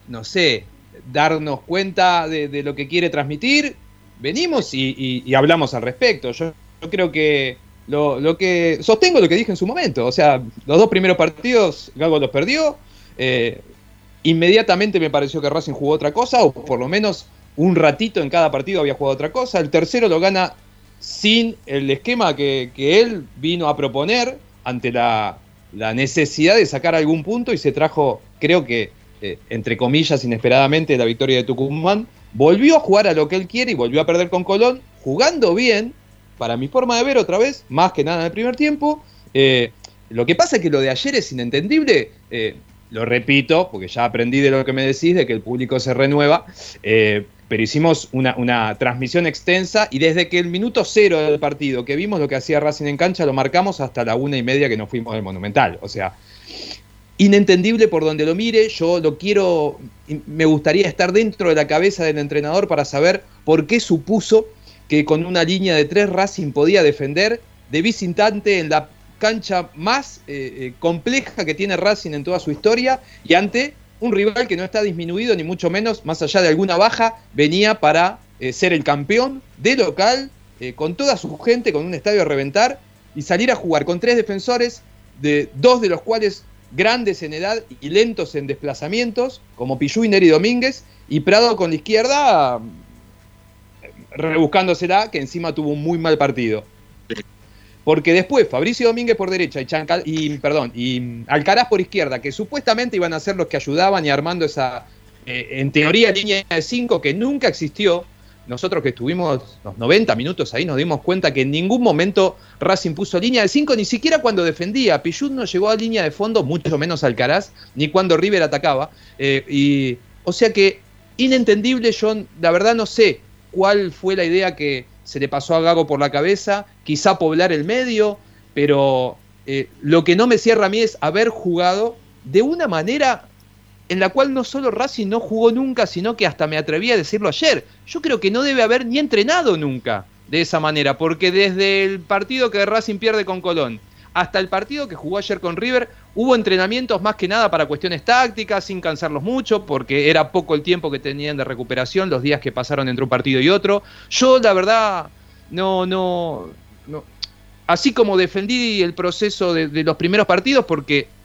[SPEAKER 4] no sé, darnos cuenta de, lo que quiere transmitir, venimos y, hablamos al respecto. Yo creo que lo, lo que sostengo lo que dije en su momento. O sea, los dos primeros partidos Gago los perdió. eh, inmediatamente me pareció que Racing jugó otra cosa, o por lo menos un ratito en cada partido había jugado otra cosa. El tercero lo gana sin el esquema que, él vino a proponer ante la, la necesidad de sacar algún punto y se trajo, creo que, eh, entre comillas, inesperadamente la victoria de Tucumán. Volvió a jugar a lo que él quiere y volvió a perder con Colón, jugando bien, para mi forma de ver otra vez, más que nada en el primer tiempo. Eh, lo que pasa es que lo de ayer es inentendible. eh, lo repito, porque ya aprendí de lo que me decís, de que el público se renueva. eh, pero hicimos una, transmisión extensa y desde que el minuto cero del partido que vimos lo que hacía Racing en cancha, lo marcamos hasta la una y media que nos fuimos del Monumental. O sea, inentendible por donde lo mire. Yo lo quiero, me gustaría estar dentro de la cabeza del entrenador para saber por qué supuso que con una línea de tres Racing podía defender de visitante en la cancha más eh, eh, compleja que tiene Racing en toda su historia y ante un rival que no está disminuido ni mucho menos, más allá de alguna baja, venía para eh, ser el campeón de local, con toda su gente, con un estadio a reventar y salir a jugar con tres defensores, de dos de los cuales grandes en edad y lentos en desplazamientos, como Pichu y Domínguez, y Prado con la izquierda rebuscándosela, que encima tuvo un muy mal partido. Porque después Fabricio Domínguez por derecha y, Chancal, y, perdón, y Alcaraz por izquierda, que supuestamente iban a ser los que ayudaban y armando esa, eh, en teoría, línea de 5 que nunca existió. Nosotros que estuvimos los 90 minutos ahí nos dimos cuenta que en ningún momento Racing puso línea de 5, ni siquiera cuando defendía. Pichut no llegó a línea de fondo, mucho menos Alcaraz, ni cuando River atacaba. Eh, y, o sea que, inentendible, yo la verdad no sé cuál fue la idea que se le pasó a Gago por la cabeza, quizá poblar el medio, pero eh, lo que no me cierra a mí es haber jugado de una manera en la cual no solo Racing no jugó nunca, sino que hasta me atreví a decirlo ayer. Yo creo que no debe haber ni entrenado nunca de esa manera, porque desde el partido que Racing pierde con Colón hasta el partido que jugó ayer con River, hubo entrenamientos más que nada para cuestiones tácticas, sin cansarlos mucho, porque era poco el tiempo que tenían de recuperación, los días que pasaron entre un partido y otro. Yo, la verdad, no, no, no. Así como defendí el proceso de, los primeros partidos, porque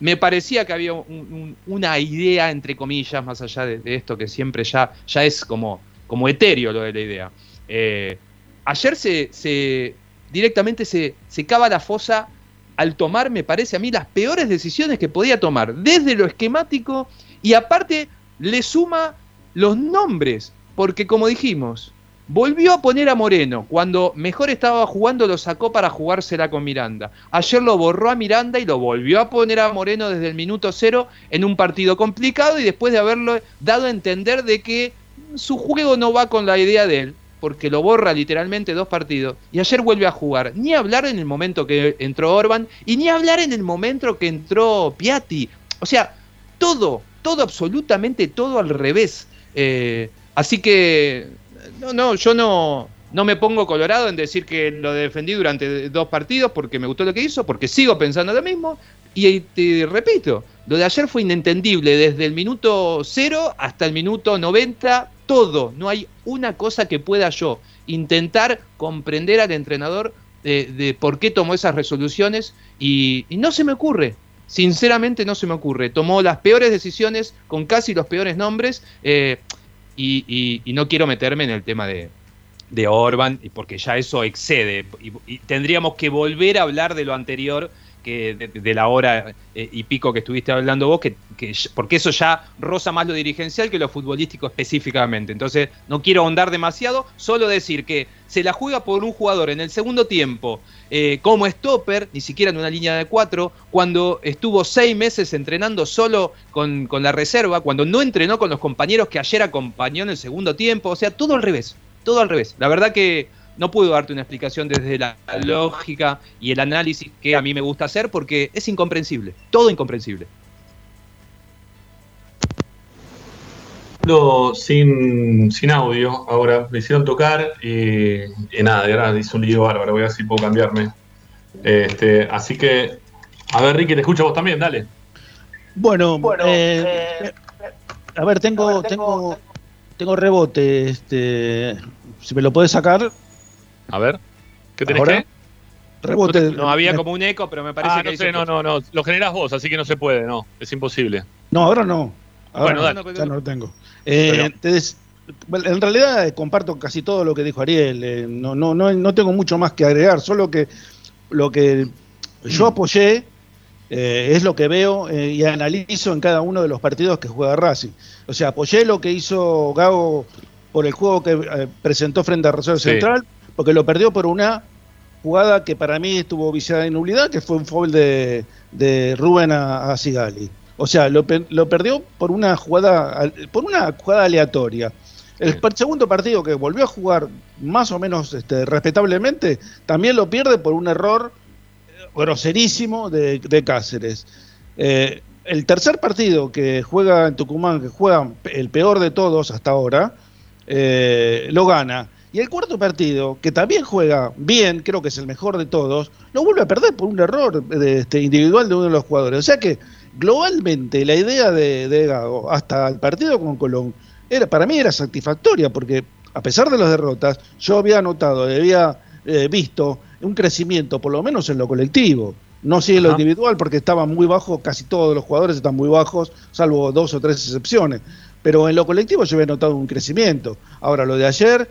[SPEAKER 4] me parecía que había un- un- una idea, entre comillas, más allá de, esto que siempre ya, ya es como, como etéreo lo de la idea. Eh, ayer se directamente se, se cava la fosa al tomar, me parece a mí, las peores decisiones que podía tomar, desde lo esquemático y aparte le suma los nombres, porque como dijimos, volvió a poner a Moreno, cuando mejor estaba jugando lo sacó para jugársela con Miranda. Ayer lo borró a Miranda y lo volvió a poner a Moreno desde el minuto cero en un partido complicado y después de haberlo dado a entender de que su juego no va con la idea de él, porque lo borra literalmente dos partidos, y ayer vuelve a jugar. Ni hablar en el momento que entró Orban, y ni hablar en el momento que entró Piatti. O sea, todo, todo, absolutamente todo al revés. Eh, así que, no, no, yo no, no me pongo colorado en decir que lo defendí durante dos partidos porque me gustó lo que hizo, porque sigo pensando lo mismo. Y te repito, lo de ayer fue inentendible, desde el minuto cero hasta el minuto 90, todo. No hay una cosa que pueda yo intentar comprender al entrenador de, por qué tomó esas resoluciones y, no se me ocurre. sinceramente no se me ocurre. Tomó las peores decisiones con casi los peores nombres eh, y, no quiero meterme en el tema de, de Orban, porque ya eso excede. Y tendríamos que volver a hablar de lo anterior, que de, la hora eh, y pico que estuviste hablando vos, que, porque eso ya roza más lo dirigencial que lo futbolístico específicamente. Entonces, no quiero ahondar demasiado, solo decir que se la juega por un jugador en el segundo tiempo eh, como stopper, ni siquiera en una línea de cuatro, cuando estuvo seis meses entrenando solo con, con la reserva, cuando no entrenó con los compañeros que ayer acompañó en el segundo tiempo, o sea, todo al revés, todo al revés. La verdad que no puedo darte una explicación desde la lógica y el análisis que a mí me gusta hacer porque es incomprensible, todo incomprensible.
[SPEAKER 6] Lo sin, sin audio ahora, me hicieron tocar y, y nada, y ahora hice un lío bárbaro, voy a ver si puedo cambiarme. Este, así que, a ver, Ricky, te escucho a vos también, dale.
[SPEAKER 5] Bueno, eh, a ver, tengo, tengo, tengo rebote, este, si me lo puedes sacar.
[SPEAKER 1] A ver, ¿qué tenés
[SPEAKER 5] Ahora,
[SPEAKER 1] que?
[SPEAKER 5] Rebote.
[SPEAKER 4] No había como un eco, pero me parece
[SPEAKER 1] Ah,
[SPEAKER 4] que
[SPEAKER 1] no sé, no, no, no. Lo generás vos, así que no se puede, no. Es imposible.
[SPEAKER 5] No, ahora no. Ahora
[SPEAKER 1] Bueno,
[SPEAKER 5] no,
[SPEAKER 1] dale.
[SPEAKER 5] ya no lo tengo. Eh,
[SPEAKER 1] Pero-
[SPEAKER 5] entonces, bueno, en realidad eh, comparto casi todo lo que dijo Ariel. eh, no, no, no, no tengo mucho más que agregar, solo que lo que yo apoyé eh, es lo que veo eh, y analizo en cada uno de los partidos que juega Racing. O sea, apoyé lo que hizo Gago por el juego que eh, presentó frente a Rosario
[SPEAKER 1] Sí.
[SPEAKER 5] Central, porque lo perdió por una jugada que para mí estuvo viciada de nulidad, que fue un foul de, de Rubén a, a Sigali. O sea, lo, lo perdió por una jugada por una jugada aleatoria. El segundo partido que volvió a jugar más o menos este, respetablemente, también lo pierde por un error eh, groserísimo de, de Cáceres. Eh, el tercer partido que juega en Tucumán, que juega el peor de todos hasta ahora, eh, lo gana. Y el cuarto partido, que también juega bien, creo que es el mejor de todos, lo vuelve a perder por un error este, individual de uno de los jugadores. O sea que globalmente la idea de, de Gago hasta el partido con Colón era, para mí era satisfactoria, porque a pesar de las derrotas, yo había notado, había eh, visto un crecimiento, por lo menos en lo colectivo. No sí en lo
[SPEAKER 1] Ajá.
[SPEAKER 5] individual, porque estaban muy bajos, casi todos los jugadores están muy bajos, salvo dos o tres excepciones. Pero en lo colectivo yo había notado un crecimiento. Ahora, lo de ayer,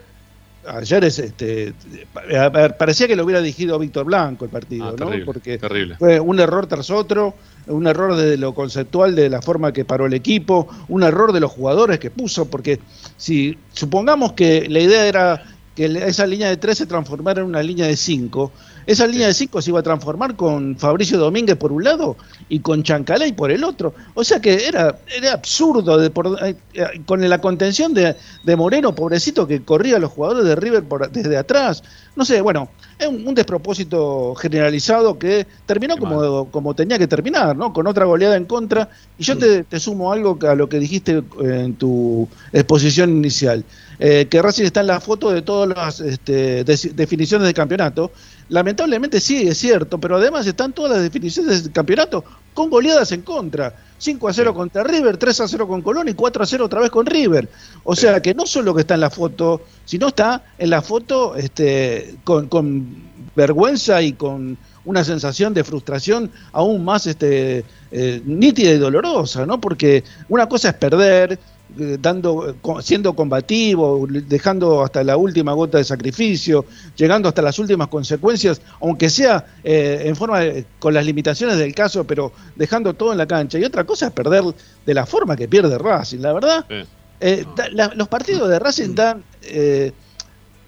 [SPEAKER 5] ayer es este. ver, parecía que lo hubiera dirigido Víctor Blanco el partido,
[SPEAKER 1] Ah,
[SPEAKER 5] ¿no?
[SPEAKER 1] terrible,
[SPEAKER 5] Porque
[SPEAKER 1] terrible.
[SPEAKER 5] fue un error tras otro, un error desde lo conceptual de la forma que paró el equipo, un error de los jugadores que puso, porque si supongamos que la idea era que esa línea de 3 se transformara en una línea de 5, esa línea de 5 se iba a transformar con Fabricio Domínguez por un lado y con Chancalay por el otro. O sea que era, era absurdo de por- eh, eh, con la contención de, de Moreno, pobrecito, que corría a los jugadores de River por, desde atrás. No sé, bueno, es un, un despropósito generalizado que terminó como, como tenía que terminar, ¿no? Con otra goleada en contra. Y yo te, te sumo algo a lo que dijiste en tu exposición inicial. eh, que Racing está en la foto de todas las este, definiciones del campeonato. Lamentablemente sí, es cierto, pero además están todas las definiciones del campeonato con goleadas en contra. 5 a 0 contra River, 3 a 0 con Colón y 4 a 0 otra vez con River. O sea que no solo que está en la foto, sino está en la foto este, con, con vergüenza y con una sensación de frustración aún más este, eh, nítida y dolorosa, ¿no? Porque una cosa es perder, dando, co- siendo combativo, dejando hasta la última gota de sacrificio, llegando hasta las últimas consecuencias, aunque sea eh, en forma de- con las limitaciones del caso, pero dejando todo en la cancha. Y otra cosa es perder de la forma que pierde Racing, la verdad. eh, da- la- los partidos de Racing dan. eh,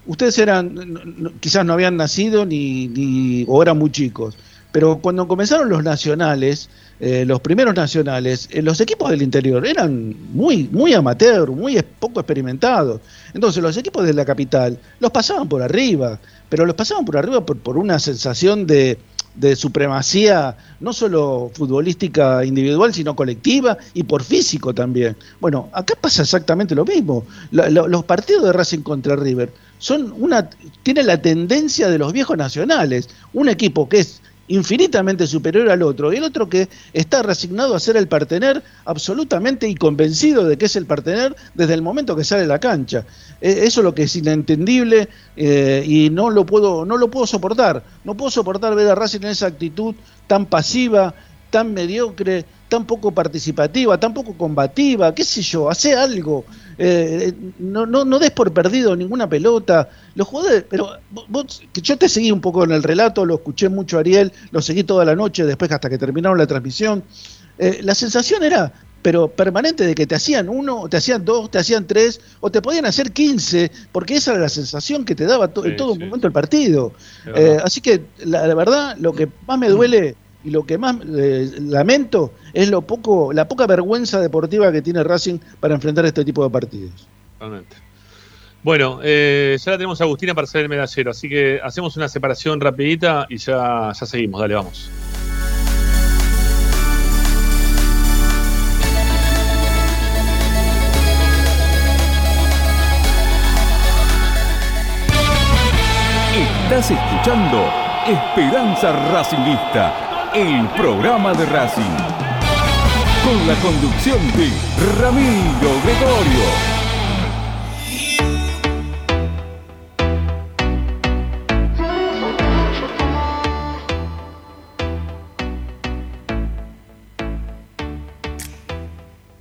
[SPEAKER 5] ustedes eran, quizás no habían nacido ni, ni- o eran muy chicos, pero cuando comenzaron los nacionales, eh, los primeros nacionales, eh, los equipos del interior eran muy, muy amateur, muy poco experimentados. Entonces los equipos de la capital los pasaban por arriba, pero los pasaban por arriba por, por una sensación de, de supremacía, no solo futbolística individual, sino colectiva y por físico también. Bueno, acá pasa exactamente lo mismo. Los partidos de Racing contra River son una, tienen la tendencia de los viejos nacionales, un equipo que es infinitamente superior al otro y el otro que está resignado a ser el partener absolutamente y convencido de que es el partener desde el momento que sale la cancha. Eh, eso es lo que es inentendible eh, y no lo puedo no lo puedo soportar. No puedo soportar ver a Racing en esa actitud tan pasiva, tan mediocre, tan poco participativa, tan poco combativa, qué sé yo, hace algo. Eh, no, no, no des por perdido ninguna pelota. Los jugadores, pero vos, que yo te seguí un poco en el relato, lo escuché mucho Ariel, lo seguí toda la noche, después hasta que terminaron la transmisión. Eh, la sensación era, pero permanente, de que te hacían uno, te hacían dos, te hacían tres, o te podían hacer quince, porque esa era la sensación que te daba to- en todo momento el partido. Eh, así que la, la verdad, lo que más me duele y lo que más eh, lamento es lo poco, la poca vergüenza deportiva que tiene Racing para enfrentar este tipo de partidos.
[SPEAKER 1] Totalmente. Bueno, eh, ya la tenemos a Agustina para ser el medallero, así que hacemos una separación rapidita y ya, ya seguimos. Dale, vamos.
[SPEAKER 3] Estás escuchando Esperanza Racingista, el programa de Racing. Con la conducción de Ramiro Gregorio.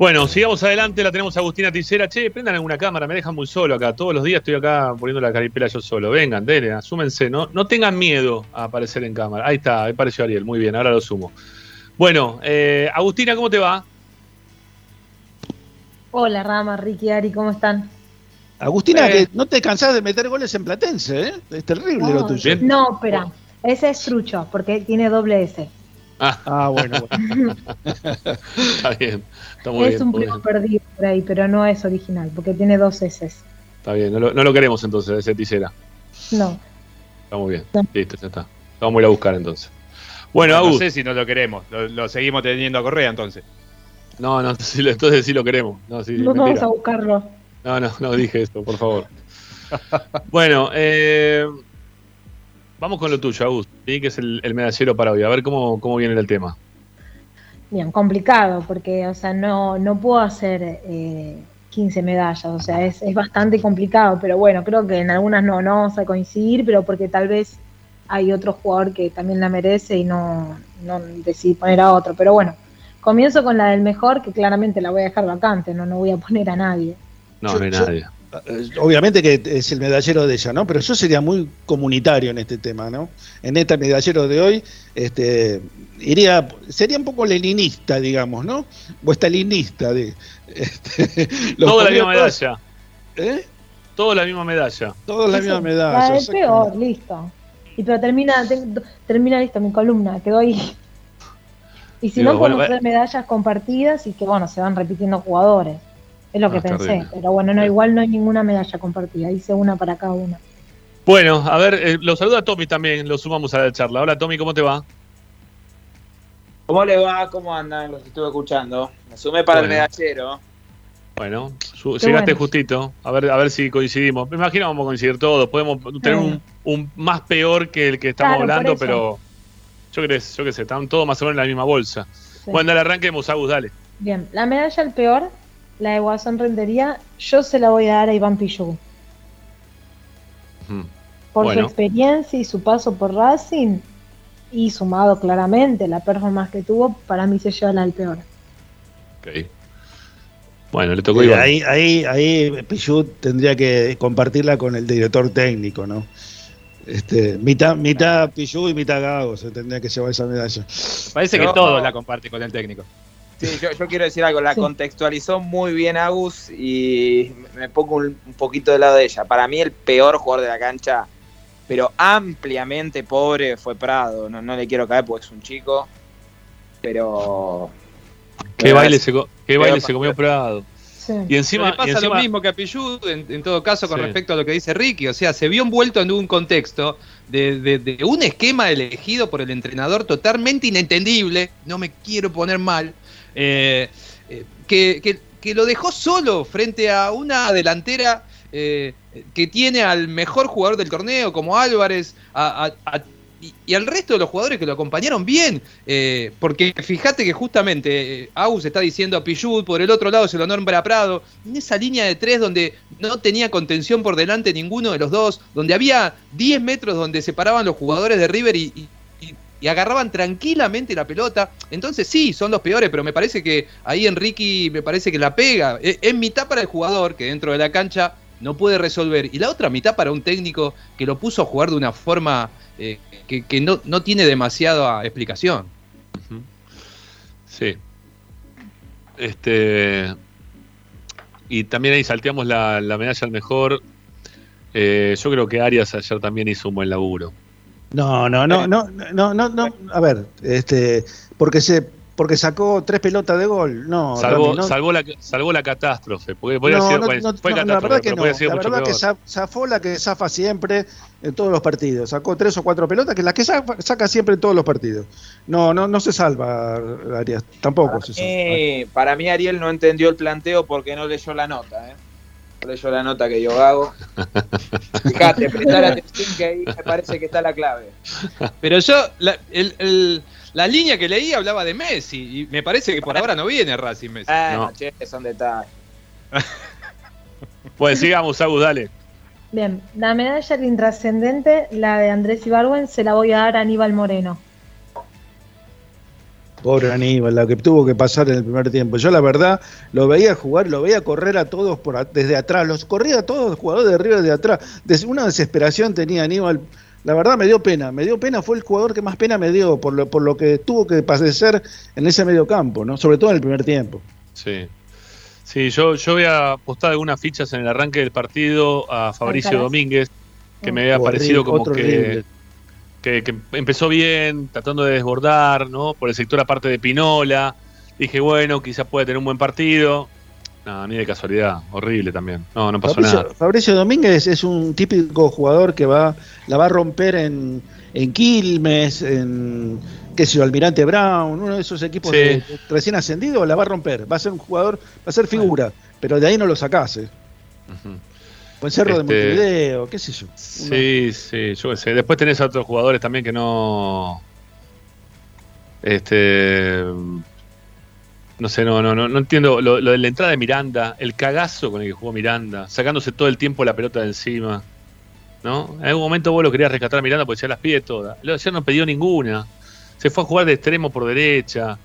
[SPEAKER 1] Bueno, sigamos adelante, la tenemos a Agustina Ticera. Che, prendan alguna cámara, me dejan muy solo acá. Todos los días estoy acá poniendo la caripela yo solo. Vengan, denle, asúmense, no, no tengan miedo a aparecer en cámara. Ahí está, ahí apareció Ariel, muy bien, ahora lo sumo. Bueno, eh, Agustina, ¿cómo te va?
[SPEAKER 7] Hola Rama, Ricky, Ari, ¿cómo están?
[SPEAKER 5] Agustina,
[SPEAKER 1] Eh.
[SPEAKER 5] que no te cansás de meter goles en Platense, ¿eh? Es terrible lo tuyo.
[SPEAKER 7] No, espera, ese es trucho, porque tiene doble S.
[SPEAKER 1] Ah,
[SPEAKER 5] bueno,
[SPEAKER 1] está bien, está muy
[SPEAKER 7] es
[SPEAKER 1] bien.
[SPEAKER 7] un primo perdido por ahí, pero no es original, porque tiene dos S.
[SPEAKER 1] Está bien, no lo, no lo queremos entonces, ese Ticera.
[SPEAKER 7] No.
[SPEAKER 1] Está muy bien, listo, ya está. Vamos a ir a buscar entonces. Bueno,
[SPEAKER 4] no sé si no lo queremos. Lo, lo seguimos teniendo a Correa entonces.
[SPEAKER 1] No, no, entonces sí lo queremos. No, sí,
[SPEAKER 7] No vamos a buscarlo.
[SPEAKER 1] No, no, no dije esto, por favor. bueno, eh, vamos con lo tuyo, Agus, ¿sí? que es el, el medallero para hoy. A ver cómo, cómo viene el tema.
[SPEAKER 7] Bien, complicado, porque, o sea, no, no puedo hacer eh, 15 medallas, o sea, es, es bastante complicado, pero bueno, creo que en algunas no, no vamos a coincidir, pero porque tal vez hay otro jugador que también la merece y no, no decidí poner a otro, pero bueno, comienzo con la del mejor, que claramente la voy a dejar vacante, no, no voy a poner a nadie.
[SPEAKER 1] No,
[SPEAKER 5] Yo-
[SPEAKER 1] no hay nadie.
[SPEAKER 5] Eh, Obviamente que es el medallero de ella, ¿no? Pero yo sería muy comunitario en este tema, ¿no? En este medallero de hoy, este, iría, sería un poco leninista, digamos, ¿no? O estalinista de. Este, los
[SPEAKER 1] Todo la misma
[SPEAKER 5] todos-
[SPEAKER 1] medalla.
[SPEAKER 5] ¿Eh?
[SPEAKER 1] Todo la misma medalla.
[SPEAKER 5] Todos la misma medalla.
[SPEAKER 7] La del peor, listo. Y pero termina, te- termina listo mi columna, quedó ahí. Y si
[SPEAKER 1] Digo,
[SPEAKER 7] no,
[SPEAKER 1] bueno,
[SPEAKER 7] podemos hacer medallas compartidas y que, bueno, se van repitiendo jugadores. Es lo que
[SPEAKER 1] Ah,
[SPEAKER 7] pensé.
[SPEAKER 1] terrible.
[SPEAKER 7] Pero bueno, no, igual no hay ninguna medalla compartida. Hice una para cada uno.
[SPEAKER 1] Bueno, a ver, eh, lo saluda Tommy también, lo sumamos a la charla. Hola Tommy, ¿cómo te va?
[SPEAKER 8] ¿Cómo le va? ¿Cómo andan? Los estuve escuchando. Me sumé para
[SPEAKER 1] Bueno.
[SPEAKER 8] el medallero.
[SPEAKER 1] Bueno, su- llegaste
[SPEAKER 8] bueno.
[SPEAKER 1] justito. A ver, a ver si coincidimos. Me imagino vamos a coincidir todos. Podemos tener un, un más peor que el que estamos
[SPEAKER 7] Claro,
[SPEAKER 1] hablando, pero yo creo, yo qué sé, están todos más o menos en la misma bolsa.
[SPEAKER 7] Sí.
[SPEAKER 1] Bueno, dale, arranquemos, Agus, dale.
[SPEAKER 7] Bien, la medalla el peor, la de Guasón Rentería, yo se la voy a dar a Iván Pichu.
[SPEAKER 1] Ujú.
[SPEAKER 7] Por
[SPEAKER 1] Bueno.
[SPEAKER 7] su experiencia y su paso por Racing, y sumado claramente la performance que tuvo, para mí se lleva la del peor.
[SPEAKER 1] Ok. Bueno, le tocó
[SPEAKER 5] Eh,
[SPEAKER 1] Iván.
[SPEAKER 5] ahí, ahí, ahí Pichut tendría que compartirla con el director técnico, ¿no? Este, mitad, mitad Pichut y mitad Gago se tendría que llevar esa medalla.
[SPEAKER 4] Parece que
[SPEAKER 8] No.
[SPEAKER 4] todos la comparten con el técnico.
[SPEAKER 8] Sí, yo, yo quiero decir algo. La contextualizó muy bien Agus y me pongo un, un poquito del lado de ella. Para mí el peor jugador de la cancha, pero ampliamente pobre, fue Prado. No, no le quiero caer porque es un chico. Pero...
[SPEAKER 1] ¿Qué baile, se, qué baile comió Prado? Y encima,
[SPEAKER 4] le pasa
[SPEAKER 1] y encima-
[SPEAKER 4] lo mismo que a Pichu en, en todo caso con
[SPEAKER 1] Sí.
[SPEAKER 4] respecto a lo que dice Ricky. O sea, se vio envuelto en un contexto de, de- de un esquema elegido por el entrenador totalmente inentendible. No me quiero poner mal. Eh, eh, que, que- que lo dejó solo frente a una delantera eh, que tiene al mejor jugador del torneo, como Álvarez, y, al resto de los jugadores que lo acompañaron bien. eh, porque fíjate que justamente eh, Agus está diciendo a Pichut, por el otro lado se lo nombra a Prado, en esa línea de tres donde no tenía contención por delante ninguno de los dos, donde había 10 metros donde separaban los jugadores de River y- y- agarraban tranquilamente la pelota. Entonces sí, son los peores, pero me parece que ahí Enrique me parece que la pega. Es, es mitad para el jugador que dentro de la cancha no puede resolver y la otra mitad para un técnico que lo puso a jugar de una forma eh, que, no, no tiene demasiada explicación.
[SPEAKER 1] Sí. Este. Y también ahí salteamos la, la medalla al mejor. Eh, yo creo que Arias ayer también hizo un buen laburo.
[SPEAKER 5] No, no, no, no, no, no, no. A ver, este, porque se, porque sacó tres pelotas de gol. No,
[SPEAKER 1] salvó,
[SPEAKER 5] Rami, no.
[SPEAKER 1] salvó, la, salvó la catástrofe. Porque
[SPEAKER 5] No,
[SPEAKER 1] ser-
[SPEAKER 5] no,
[SPEAKER 1] fue
[SPEAKER 5] no, la
[SPEAKER 1] catástrofe,
[SPEAKER 5] verdad que no. La verdad que zafó la que zafa siempre en todos los partidos. Sacó tres o cuatro pelotas que las que saca, saca siempre en todos los partidos. No, no, no se salva Arias, tampoco se salva.
[SPEAKER 8] Eh, para mí Ariel no entendió el planteo porque no leyó la nota, ¿eh? No leyó la nota que yo hago. Fíjate, prestar atención que ahí me parece que está la clave.
[SPEAKER 4] Pero yo, la, el- el- la línea que leí hablaba de Messi y me parece que por ahora no viene Racing Messi.
[SPEAKER 8] Ah,
[SPEAKER 1] No.
[SPEAKER 8] che, son detalles.
[SPEAKER 1] Pues sigamos, Agus, dale.
[SPEAKER 7] Bien, la medalla del intrascendente, la de Andrés Ibarwen, se la voy a dar a Aníbal Moreno.
[SPEAKER 5] Pobre Aníbal, la que tuvo que pasar en el primer tiempo. Yo la verdad lo veía jugar, lo veía correr a todos por a- desde atrás, los corría a todos los jugadores de arriba y de atrás. Des- una desesperación tenía Aníbal. La verdad me dio pena, me dio pena, fue el jugador que más pena me dio por lo, por lo que tuvo que padecer en ese medio campo, ¿no? Sobre todo en el primer tiempo.
[SPEAKER 1] Sí. Sí, yo, yo había apostado algunas fichas en el arranque del partido a Fabricio. Domínguez, que me había parecido como
[SPEAKER 5] otro
[SPEAKER 1] que,
[SPEAKER 5] horrible.
[SPEAKER 1] Que, que empezó bien, tratando de desbordar, ¿no? Por el sector aparte de Pinola. Dije, bueno, quizás puede tener un buen partido. No, ni de casualidad, horrible también. No, no pasó
[SPEAKER 5] Fabricio,
[SPEAKER 1] nada.
[SPEAKER 5] Fabricio Domínguez es un típico jugador que va, la va a romper en, en Quilmes, en qué sé yo, Almirante Brown, uno de esos equipos
[SPEAKER 1] Sí.
[SPEAKER 5] de- de recién ascendido, la va a romper, va a ser un jugador, va a ser figura, pero de ahí no lo sacase. O en Cerro de
[SPEAKER 1] Este,
[SPEAKER 5] Montevideo, qué sé yo.
[SPEAKER 1] Sí, sí, yo qué sé. Después tenés a otros jugadores también que no. Este. No sé, no, no, no, no entiendo lo, lo de la entrada de Miranda, el cagazo con el que jugó Miranda, sacándose todo el tiempo la pelota de encima. ¿No? En algún momento vos lo querías rescatar a Miranda porque ya las pide todas. Lo ayer no pidió ninguna. Se fue a jugar de extremo por derecha.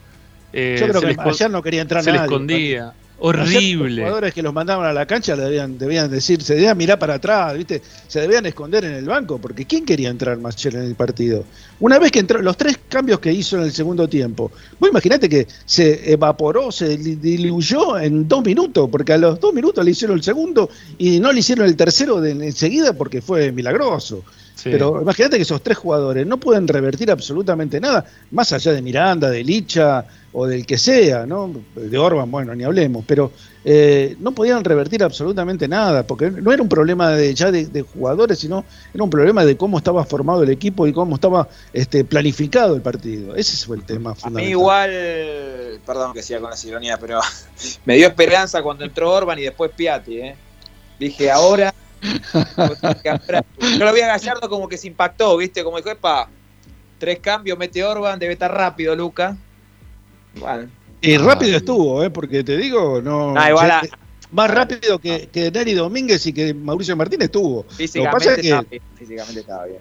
[SPEAKER 1] Eh,
[SPEAKER 5] Yo creo que ayer no quería entrar
[SPEAKER 1] Se le escondía.
[SPEAKER 5] Ayer Los
[SPEAKER 1] Horrible.
[SPEAKER 5] jugadores que los mandaban a la cancha debían, debían decir, se debían mirar para atrás, ¿viste? Se debían esconder en el banco, porque ¿quién quería entrar más ayer en el partido? Una vez que entró, los tres cambios que hizo en el segundo tiempo, vos imaginate que se evaporó, se di- diluyó en dos minutos, porque a los dos minutos le hicieron el segundo y no le hicieron el tercero de enseguida porque fue milagroso.
[SPEAKER 1] Sí.
[SPEAKER 5] Pero imagínate que esos tres jugadores no pueden revertir absolutamente nada, más allá de Miranda, de Licha o del que sea, ¿no? De Orban, bueno, ni hablemos, pero eh, no podían revertir absolutamente nada, porque no era un problema de, ya de, de jugadores, sino era un problema de cómo estaba formado el equipo y cómo estaba este, planificado el partido. Ese fue el tema
[SPEAKER 8] A mí
[SPEAKER 5] fundamental.
[SPEAKER 8] igual, perdón que siga con la ironía, pero me dio esperanza cuando entró Orban y después Piatti, ¿eh? Dije, ahora... Yo lo vi a Gallardo como que se impactó, ¿viste? Como dijo, epa, tres cambios, mete Orban, debe estar rápido, Luca. Bueno,
[SPEAKER 5] Y rápido estuvo, ¿eh? porque te digo, no.
[SPEAKER 8] Ah, igual a-
[SPEAKER 5] se- más rápido que, que Neri Domínguez y que Mauricio Martínez estuvo. Lo que
[SPEAKER 8] físicamente,
[SPEAKER 5] pasa es que,
[SPEAKER 8] estaba bien, físicamente estaba bien.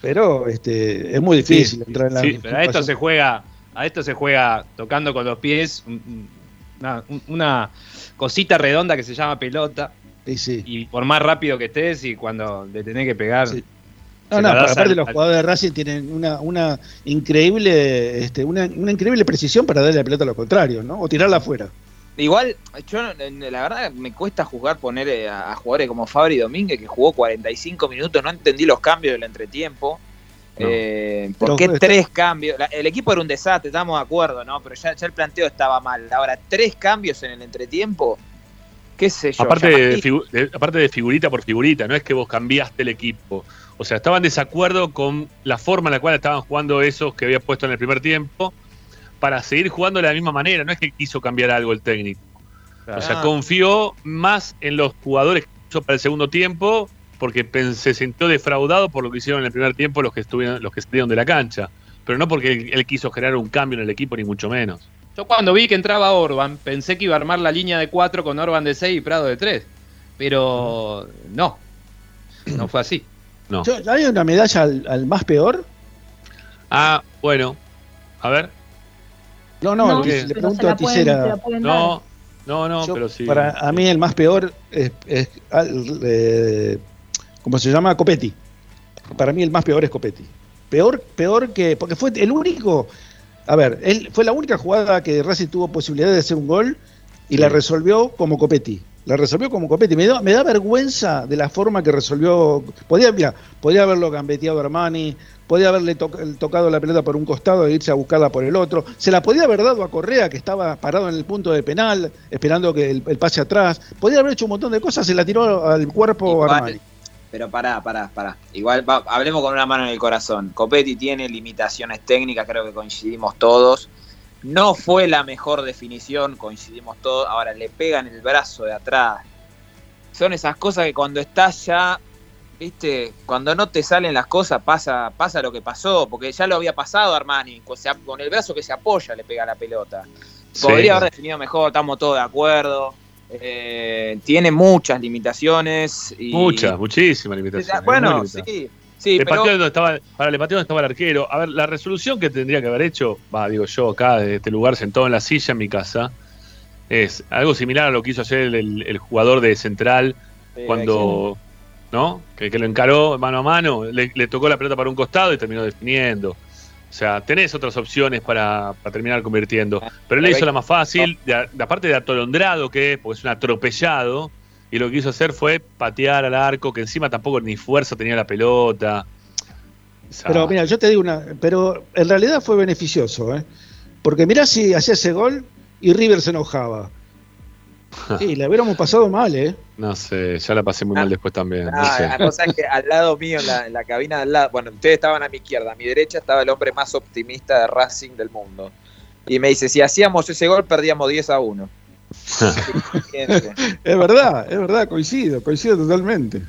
[SPEAKER 5] pero este, es muy difícil entrar en la.
[SPEAKER 4] Sí, pero a esto se juega, a esto se juega tocando con los pies un- un- una, un- una cosita redonda que se llama pelota. Y por más rápido que estés y cuando le tenés que pegar.
[SPEAKER 5] No, no, aparte
[SPEAKER 4] al-
[SPEAKER 5] los jugadores de Racing tienen una, una increíble, este, una, una increíble precisión para darle la pelota a los contrarios, ¿no? O tirarla afuera.
[SPEAKER 8] Igual, yo no- la verdad me cuesta jugar, poner eh, a, a jugadores como Fabri Domínguez, que jugó 45 minutos, no entendí los cambios del entretiempo.
[SPEAKER 5] No.
[SPEAKER 8] Eh, ¿Por
[SPEAKER 5] Pero
[SPEAKER 8] qué tres cambios? La- el equipo era un desastre, estamos de acuerdo, ¿no? Pero ya, ya el planteo estaba mal. Ahora, tres cambios en el entretiempo, qué sé yo.
[SPEAKER 1] Aparte de,
[SPEAKER 8] llamativo.
[SPEAKER 1] figu- de- aparte de figurita por figurita, no es que vos cambiaste el equipo. O sea, estaban en desacuerdo con la forma en la cual estaban jugando esos que había puesto en el primer tiempo para seguir jugando de la misma manera. No es que quiso cambiar algo el técnico. O sea,
[SPEAKER 8] Ah.
[SPEAKER 1] confió más en los jugadores que hizo para el segundo tiempo porque se sintió defraudado por lo que hicieron en el primer tiempo los que estuvieron, los que salieron de la cancha. Pero no porque él, él quiso generar un cambio en el equipo, ni mucho menos.
[SPEAKER 4] Yo cuando vi que entraba Orban, pensé que iba a armar la línea de 4 con Orban de 6 y Prado de 3. Pero no. No fue así.
[SPEAKER 1] No.
[SPEAKER 5] ¿Hay una medalla al, al más peor?
[SPEAKER 1] Ah, bueno. A ver.
[SPEAKER 5] No, no,
[SPEAKER 7] No,
[SPEAKER 5] le, pregunto a Tisera.
[SPEAKER 1] No, no, no,
[SPEAKER 5] Yo,
[SPEAKER 1] pero sí.
[SPEAKER 5] Para a mí el más peor es, es, al- eh, ¿cómo se llama? Copetti. Para mí el más peor es Copetti. Peor, peor que, porque fue el único, a ver, él fue la única jugada que Racing tuvo posibilidad de hacer un gol y la resolvió como Copetti. La resolvió como Copetti. Me da, me da vergüenza de la forma que resolvió. Podía, mira, podía haberlo gambeteado Armani, podía haberle to- tocado la pelota por un costado e irse a buscarla por el otro. Se la podía haber dado a Correa, que estaba parado en el punto de penal, esperando que el, el pase atrás. Podía haber hecho un montón de cosas, se la tiró al cuerpo
[SPEAKER 8] Igual,
[SPEAKER 5] Armani.
[SPEAKER 8] Pero pará, pará, pará. Igual va- hablemos con una mano en el corazón. Copetti tiene limitaciones técnicas, creo que coincidimos todos. No fue la mejor definición, coincidimos todos. Ahora le pegan el brazo de atrás. Son esas cosas que cuando estás ya, viste, cuando no te salen las cosas pasa, pasa lo que pasó, porque ya lo había pasado Armani, con, el brazo que se apoya le pega la pelota.
[SPEAKER 1] Sí.
[SPEAKER 8] Podría haber definido mejor, estamos todos de acuerdo. Eh, tiene muchas limitaciones. Y,
[SPEAKER 1] Muchas, muchísimas limitaciones.
[SPEAKER 8] bueno, sí, sí,
[SPEAKER 1] le
[SPEAKER 8] pero
[SPEAKER 1] donde estaba, para, le pateó donde estaba el arquero. A ver, la resolución que tendría que haber hecho, va, digo yo acá, de este lugar, sentado en la silla en mi casa, es algo similar a lo que hizo ayer el, el- el jugador de Central
[SPEAKER 8] Sí,
[SPEAKER 1] cuando, ¿no? Que, que lo encaró mano a mano, le, le tocó la pelota para un costado y terminó definiendo. O sea, tenés otras opciones para, para terminar convirtiendo. Pero él le hizo la más fácil, de, a- de aparte de atolondrado que es, porque es un atropellado, y lo que quiso hacer fue patear al arco, que encima tampoco ni fuerza tenía la pelota. O sea,
[SPEAKER 5] Pero mira, yo te digo una, pero en realidad fue beneficioso, ¿eh? Porque mirá si hacía ese gol y River se enojaba. Sí, le hubiéramos pasado mal, ¿eh?
[SPEAKER 1] No sé, ya la pasé muy mal después también. no
[SPEAKER 8] Ah,
[SPEAKER 1] sé.
[SPEAKER 8] la cosa es que al lado mío, en la, en la cabina de al lado, bueno, ustedes estaban a mi izquierda, a mi derecha estaba el hombre más optimista de Racing del mundo. Y me dice, si hacíamos ese gol, perdíamos 10 a 1.
[SPEAKER 5] Es verdad, es verdad, coincido, coincido totalmente.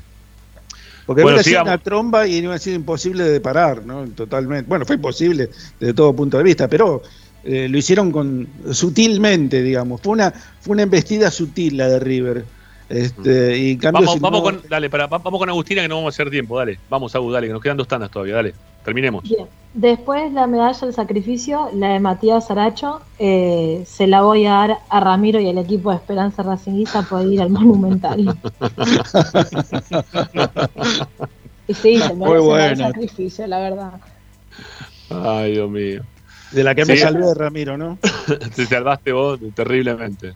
[SPEAKER 5] Porque
[SPEAKER 1] Bueno,
[SPEAKER 5] hubiera una tromba y hubiera sido imposible de parar, ¿no? Totalmente. Bueno, fue imposible desde todo punto de vista, pero eh, lo hicieron con sutilmente, digamos. Fue una, fue una embestida sutil la de River. Este, y en cambio,
[SPEAKER 1] Vamos,
[SPEAKER 5] si
[SPEAKER 1] vamos
[SPEAKER 5] no-
[SPEAKER 1] con, dale, para, va- vamos con Agustina que no vamos a hacer tiempo, dale. Vamos, Agus, dale, que nos quedan dos tandas todavía, dale. Terminemos.
[SPEAKER 7] Bien. Después la medalla del sacrificio, la de Matías Aracho, eh, se la voy a dar a Ramiro y al equipo de Esperanza Racinguista por ir al Monumental. y sí, se
[SPEAKER 5] Muy
[SPEAKER 7] merece el sacrificio, la verdad.
[SPEAKER 1] Ay, Dios mío.
[SPEAKER 5] De la que me salvé de Ramiro, ¿no?
[SPEAKER 1] Te salvaste vos terriblemente.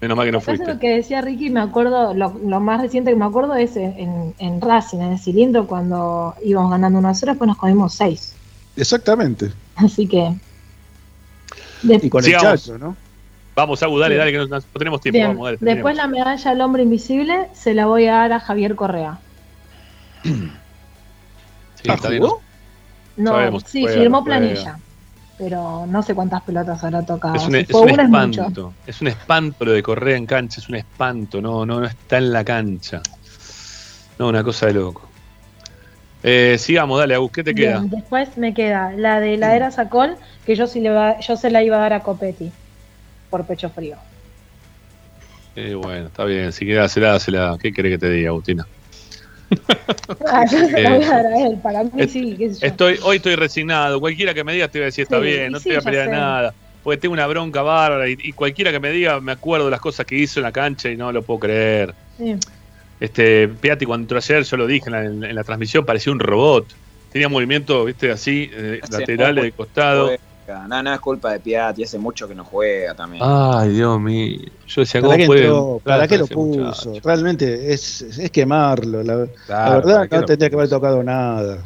[SPEAKER 1] Menos mal que no
[SPEAKER 7] Después de
[SPEAKER 1] fuiste.
[SPEAKER 7] lo que decía Ricky, me acuerdo, lo, lo más reciente que me acuerdo es en, en Racing, en el cilindro, cuando íbamos ganando 1 a 0, después nos comimos 6.
[SPEAKER 5] Exactamente.
[SPEAKER 7] Así que. de-
[SPEAKER 5] Y con
[SPEAKER 1] Sigamos.
[SPEAKER 5] el Chacho, ¿no?
[SPEAKER 1] Vamos, Agus, dale,
[SPEAKER 7] Sí.
[SPEAKER 1] dale, que no, no tenemos tiempo.
[SPEAKER 7] Bien,
[SPEAKER 1] Vamos, dale.
[SPEAKER 7] después la medalla al hombre invisible se la voy a dar a Javier Correa.
[SPEAKER 1] Sí,
[SPEAKER 5] ¿Ah,
[SPEAKER 1] está bien.
[SPEAKER 5] jugó?
[SPEAKER 7] No,
[SPEAKER 1] Sabemos,
[SPEAKER 7] sí,
[SPEAKER 1] juega,
[SPEAKER 7] firmó
[SPEAKER 1] juega.
[SPEAKER 7] planilla. Pero no sé cuántas pelotas habrá tocado.
[SPEAKER 1] Es un,
[SPEAKER 7] Si
[SPEAKER 1] es
[SPEAKER 7] fue
[SPEAKER 1] un
[SPEAKER 7] una es mucho.
[SPEAKER 1] espanto. Es un espanto lo de Correa en cancha, es un espanto. No, no, no está en la cancha. No, una cosa de loco. Eh, sigamos, dale, Agus, ¿qué te queda?
[SPEAKER 7] Después me queda la de la era Sacol, que yo sí le va, yo se la iba a dar a Copetti por pecho frío.
[SPEAKER 1] Eh, bueno, está bien. Si queda, dásela, dásela. ¿Qué querés que te diga, Agustina? Estoy, hoy estoy resignado. Cualquiera que me diga te voy a decir está
[SPEAKER 7] Sí,
[SPEAKER 1] bien, no
[SPEAKER 7] sí,
[SPEAKER 1] te voy a pelear nada. Porque tengo una bronca bárbara y, y cualquiera que me diga me acuerdo de las cosas que hizo en la cancha y no lo puedo creer.
[SPEAKER 7] Sí.
[SPEAKER 1] Este, Piatti cuando entró ayer, yo lo dije en la, en la transmisión, parecía un robot. Tenía movimiento, viste, así, eh,
[SPEAKER 8] Hace
[SPEAKER 1] laterales de costado.
[SPEAKER 8] No, no es culpa de Piatti, hace mucho que no juega también.
[SPEAKER 1] Ay, Dios mío. Yo decía,
[SPEAKER 5] ¿Para
[SPEAKER 1] ¿cómo
[SPEAKER 5] entró?
[SPEAKER 1] entrar
[SPEAKER 5] ¿Para qué lo
[SPEAKER 1] muchacho?
[SPEAKER 5] puso? Realmente es, es quemarlo. La, verdad
[SPEAKER 8] ¿para qué
[SPEAKER 5] no tendría que haber tocado nada.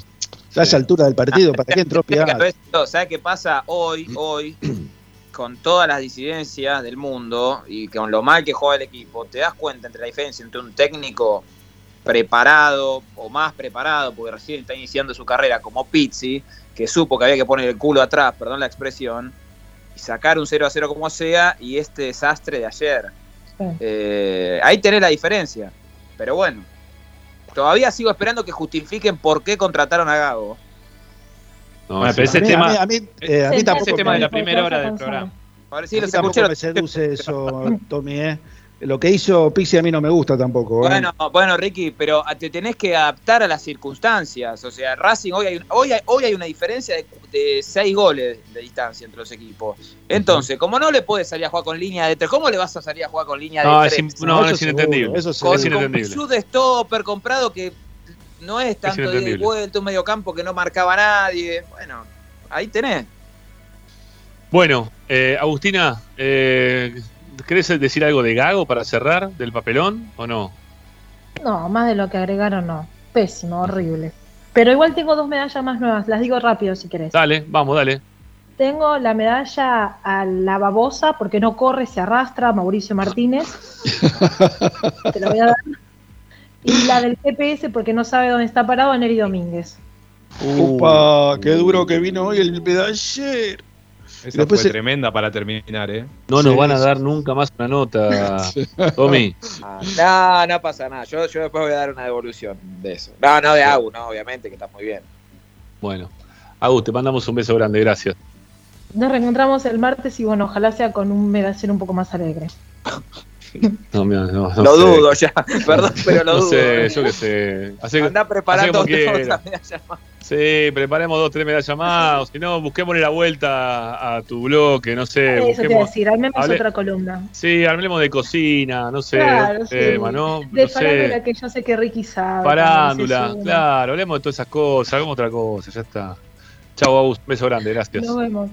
[SPEAKER 5] Ya a esa altura del partido, ¿para qué entró Piatti?
[SPEAKER 8] ¿Sabes qué pasa hoy, hoy, con todas las disidencias del mundo y con lo mal que juega el equipo? Te das cuenta entre la diferencia entre un técnico preparado o más preparado, porque recién está iniciando su carrera como Pizzi, que supo que había que poner el culo atrás, perdón la expresión, y sacar un 0 a 0 como sea, y este desastre de ayer.
[SPEAKER 7] Sí.
[SPEAKER 8] Eh, ahí tenés la diferencia. Pero bueno, todavía sigo esperando que justifiquen por qué contrataron a Gago.
[SPEAKER 1] No,
[SPEAKER 9] Bueno, pero ese
[SPEAKER 5] a mí,
[SPEAKER 9] tema-
[SPEAKER 5] a mí, a mí, eh, a mí
[SPEAKER 7] Sí,
[SPEAKER 5] tampoco,
[SPEAKER 9] ese tema de la
[SPEAKER 5] me,
[SPEAKER 9] primera hora del programa.
[SPEAKER 8] A ver
[SPEAKER 5] a
[SPEAKER 8] si
[SPEAKER 5] mí
[SPEAKER 8] los
[SPEAKER 5] tampoco
[SPEAKER 8] escuché.
[SPEAKER 5] me seduce eso, Tommy, ¿eh? Lo que hizo Pixie a mí no me gusta tampoco. ¿eh?
[SPEAKER 8] Bueno, bueno, Ricky, pero te tenés que adaptar a las circunstancias. O sea, Racing hoy hay, hoy hay, hoy hay una diferencia de, de seis goles de distancia entre los equipos. Entonces, como no le puedes salir a jugar con línea de tres, ¿cómo le vas a salir a jugar con línea de
[SPEAKER 10] No, es,
[SPEAKER 8] tres?
[SPEAKER 10] no, es inentendible.
[SPEAKER 5] eso
[SPEAKER 10] es
[SPEAKER 8] con, con
[SPEAKER 10] inentendible.
[SPEAKER 8] Pichud de stopper comprado que no es tanto de
[SPEAKER 10] inentendible.
[SPEAKER 8] vuelta, un medio campo que no marcaba a nadie. Bueno, ahí tenés.
[SPEAKER 10] Bueno, eh, Agustina, eh, ¿querés decir algo de Gago para cerrar del papelón o no?
[SPEAKER 7] No, más de lo que agregaron no. Pésimo, horrible. Pero igual tengo dos medallas más nuevas, las digo rápido si querés.
[SPEAKER 10] Dale, vamos, dale.
[SPEAKER 7] Tengo la medalla a la babosa porque no corre, se arrastra, Mauricio Martínez. Te la voy a dar. Y la del GPS porque no sabe dónde está parado, Neri Domínguez.
[SPEAKER 5] Upa, qué duro que vino hoy el medallero.
[SPEAKER 4] Esa
[SPEAKER 5] Después
[SPEAKER 4] fue
[SPEAKER 5] se-
[SPEAKER 4] tremenda para terminar, ¿eh?
[SPEAKER 10] No nos
[SPEAKER 5] Sí,
[SPEAKER 10] van a dar nunca más una nota, Tommy.
[SPEAKER 8] Ah, no, no pasa nada. Yo, yo después voy a dar una devolución de eso. No, no de Agu, no, obviamente, que está muy bien.
[SPEAKER 10] Bueno, Agus, te mandamos un beso grande, gracias.
[SPEAKER 7] Nos reencontramos el martes y bueno, ojalá sea con un medallero un poco más alegre.
[SPEAKER 10] No, no, no
[SPEAKER 8] lo
[SPEAKER 10] sé.
[SPEAKER 8] dudo ya, perdón, pero lo
[SPEAKER 10] no
[SPEAKER 8] dudo.
[SPEAKER 10] sé, yo qué sé.
[SPEAKER 8] Andá preparando otra.
[SPEAKER 10] Sí, preparemos dos, tres medallas más. Si no, busquémosle la vuelta a tu bloque, no sé.
[SPEAKER 7] Eso te iba a
[SPEAKER 10] busquemos-
[SPEAKER 7] decir, armemos
[SPEAKER 10] hable-
[SPEAKER 7] otra columna.
[SPEAKER 10] Sí, hablemos de cocina, no sé,
[SPEAKER 7] Claro, sí.
[SPEAKER 10] tema, ¿no?
[SPEAKER 7] De
[SPEAKER 10] no
[SPEAKER 7] farándula
[SPEAKER 10] sé.
[SPEAKER 7] que yo sé que Ricky sabe. Sí,
[SPEAKER 10] claro, hablemos de todas esas cosas, hagamos otra cosa, ya está. Chau, Agus, beso grande, gracias.
[SPEAKER 7] Nos vemos.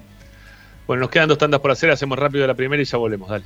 [SPEAKER 10] Bueno, nos quedan dos tandas por hacer, hacemos rápido la primera y ya volvemos, dale.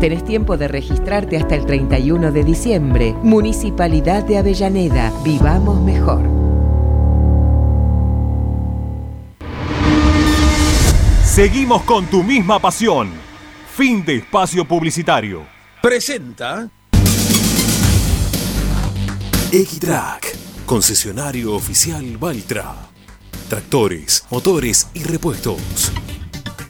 [SPEAKER 11] Tenés tiempo de registrarte hasta el 31 de diciembre. Municipalidad de Avellaneda. Vivamos mejor.
[SPEAKER 12] Seguimos con tu misma pasión. Fin de espacio publicitario.
[SPEAKER 13] Presenta
[SPEAKER 14] Equitrack, concesionario oficial Valtra. Tractores, motores y repuestos.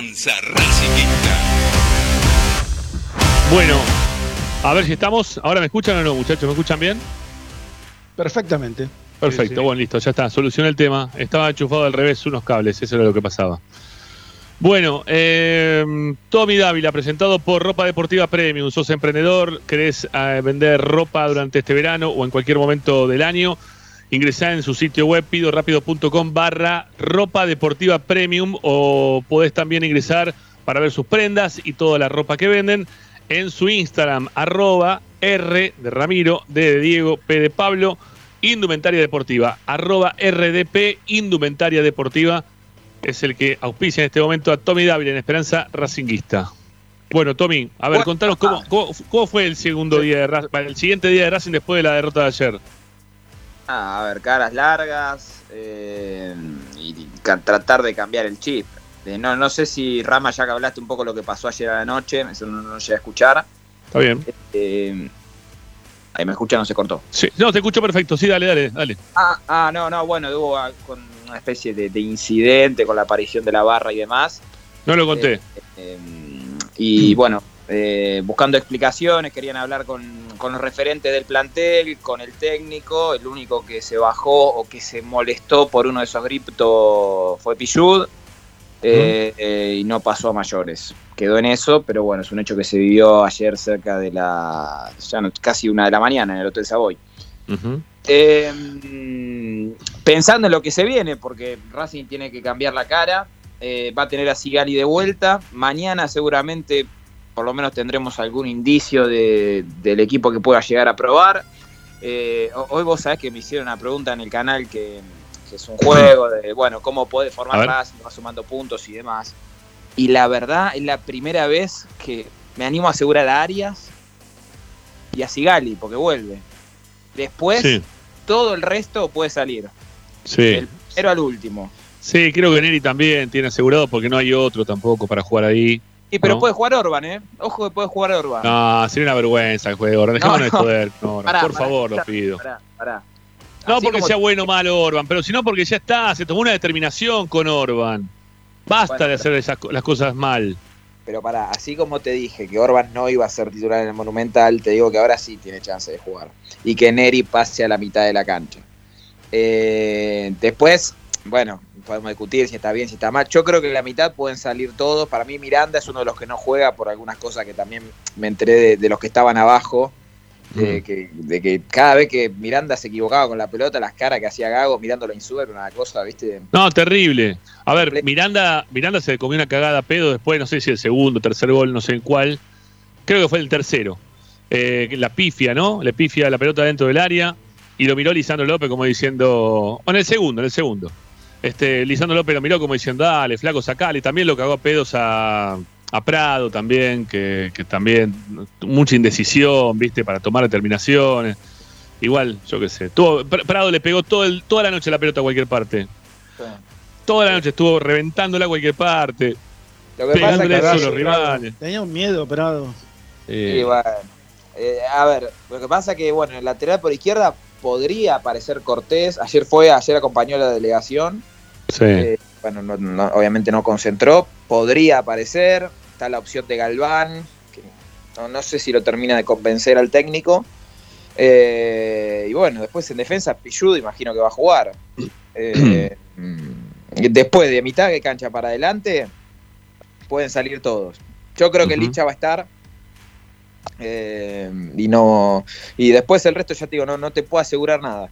[SPEAKER 15] Esperanza Racingista.
[SPEAKER 1] Bueno, a ver si estamos. ¿Ahora me escuchan o no, muchachos? ¿Me escuchan bien?
[SPEAKER 5] Perfectamente.
[SPEAKER 1] Perfecto,
[SPEAKER 5] Sí, sí.
[SPEAKER 1] bueno, listo, ya está. Solucioné el tema. Estaba enchufado al revés unos cables, eso era lo que pasaba. Bueno, eh, Tommy Dávila, presentado por Ropa Deportiva Premium. Sos emprendedor, querés eh, vender ropa durante este verano o en cualquier momento del año. Ingresá en su sitio web pidorapido.com barra ropa deportiva premium o podés también ingresar para ver sus prendas y toda la ropa que venden en su Instagram arroba R de Ramiro, D de Diego, P de Pablo, Indumentaria Deportiva, arroba RDP Indumentaria Deportiva es el que auspicia en este momento a Tommy Dávila en Esperanza Racinguista. Bueno, Tommy, a ver, contanos cómo, cómo, cómo fue el segundo día de Racing, el siguiente día de Racing después de la derrota de ayer.
[SPEAKER 8] Ah, a ver, caras largas eh, y tratar de cambiar el chip. Eh, no, no sé si Rama, ya que hablaste un poco lo que pasó ayer a la noche, eso no, no llegué a escuchar.
[SPEAKER 1] Está bien.
[SPEAKER 8] Eh, ahí me escucha, no se cortó.
[SPEAKER 1] Sí, no, te escucho perfecto. Sí, dale, dale, dale.
[SPEAKER 8] Ah, ah, no, no, bueno, hubo con una especie de, de incidente con la aparición de la barra y demás.
[SPEAKER 1] No lo conté.
[SPEAKER 8] Eh, y bueno, eh, buscando explicaciones, querían hablar con, con los referentes del plantel, con el técnico. El único que se bajó o que se molestó por uno de esos gritos fue Pichud. eh, eh, y no pasó a mayores. Quedó en eso, pero bueno, es un hecho que se vivió ayer cerca de la. ya no- casi una de la mañana en el Hotel Savoy. Eh, pensando en lo que se viene, porque Racing tiene que cambiar la cara, va a tener a Sigali de vuelta. Mañana seguramente, por lo menos tendremos algún indicio de- del equipo que pueda llegar a probar. Eh, ho- hoy vos sabés que me hicieron una pregunta en el canal que, que es un juego de, bueno, cómo puede formar. Racing, va sumando puntos y demás. Y la verdad es la primera vez que me animo a asegurar a Arias y a Sigali, porque vuelve. Después,
[SPEAKER 1] Sí.
[SPEAKER 8] todo el resto puede salir.
[SPEAKER 1] Sí.
[SPEAKER 8] El primero al último.
[SPEAKER 1] Sí, creo que Neri también tiene asegurado porque no hay otro tampoco para jugar ahí.
[SPEAKER 8] Y pero
[SPEAKER 1] ¿no?
[SPEAKER 8] puede jugar Orban, ¿eh? Ojo que puede jugar Orban.
[SPEAKER 1] No, sería una vergüenza el juego. Dejémonos
[SPEAKER 8] No,
[SPEAKER 1] de
[SPEAKER 8] no.
[SPEAKER 1] joder. No,
[SPEAKER 8] Pará,
[SPEAKER 1] por
[SPEAKER 8] pará,
[SPEAKER 1] favor, lo pido.
[SPEAKER 8] Pará, pará.
[SPEAKER 1] No
[SPEAKER 8] Así
[SPEAKER 1] porque sea bueno o malo Orban, pero sino porque ya está, se tomó una determinación con Orban. Basta
[SPEAKER 8] Bueno,
[SPEAKER 1] de hacer esas las cosas mal.
[SPEAKER 8] Pero pará, así como te dije que Orban no iba a ser titular en el Monumental, te digo que ahora sí tiene chance de jugar. Y que Neri pase a la mitad de la cancha. Eh, después, bueno, podemos discutir si está bien, si está mal. Yo creo que en la mitad pueden salir todos. Para mí Miranda es uno de los que no juega por algunas cosas que también me enteré de, de los que estaban abajo. De, que, de que cada vez que Miranda se equivocaba con la pelota, las caras que hacía Gago mirándolo en su era una cosa, ¿viste?
[SPEAKER 1] No, terrible. A ver, Miranda, Miranda se comió una cagada a pedo después, no sé si el segundo, tercer gol, no sé en cuál. Creo que fue el tercero. eh, la pifia, ¿no? Le pifia la pelota dentro del área y lo miró Lisandro López como diciendo, o en el segundo, en el segundo. Este, Lisandro López lo miró como diciendo, dale, flaco, sacale. Y también lo cagó a pedos a, a Prado también, que, que también mucha indecisión, viste, para tomar determinaciones. Igual, yo qué sé. Tuvo- Pr- Prado le pegó todo el- toda la noche la pelota a cualquier parte. Toda la noche estuvo reventándola a cualquier parte.
[SPEAKER 8] Lo que pasa es que
[SPEAKER 1] eso los rivales.
[SPEAKER 5] Tenía un miedo, Prado.
[SPEAKER 1] Eh,
[SPEAKER 8] Sí, bueno. Eh, a ver, lo que pasa que, bueno, el lateral por izquierda podría aparecer Cortés. Ayer fue, ayer acompañó a la delegación.
[SPEAKER 1] Sí.
[SPEAKER 8] Eh, bueno, no- no- obviamente no concentró. Podría aparecer. Está la opción de Galván. que no, no sé si lo termina de convencer al técnico. Eh, y bueno, después en defensa, Pilludo imagino que va a jugar. Eh, mm, después de mitad de cancha para adelante, pueden salir todos. Yo creo que el
[SPEAKER 1] Ujú.
[SPEAKER 8] hincha va a estar. eh, y no y después el resto ya te digo no no te puedo asegurar nada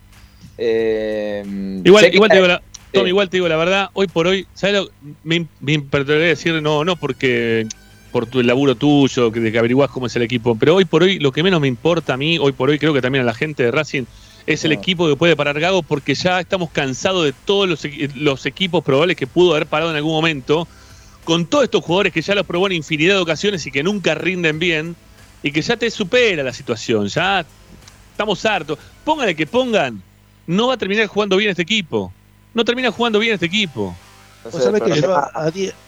[SPEAKER 1] Igual, igual te digo la, Tom,
[SPEAKER 8] Sí.
[SPEAKER 1] igual te digo la verdad, hoy por hoy, ¿sabes lo? Me, me perdoné decir no, no porque por tu, el laburo tuyo, que, de que averiguás cómo es el equipo, pero hoy por hoy lo que menos me importa a mí, hoy por hoy creo que también a la gente de Racing, es el
[SPEAKER 8] No.
[SPEAKER 1] equipo que puede parar Gago porque ya estamos cansados de todos los, los equipos probables que pudo haber parado en algún momento, con todos estos jugadores que ya los probó en infinidad de ocasiones y que nunca rinden bien, y que ya te supera la situación, ya estamos hartos. Póngale que pongan, no va a terminar jugando bien este equipo. No termina jugando bien este equipo.
[SPEAKER 5] Vos sabés que yo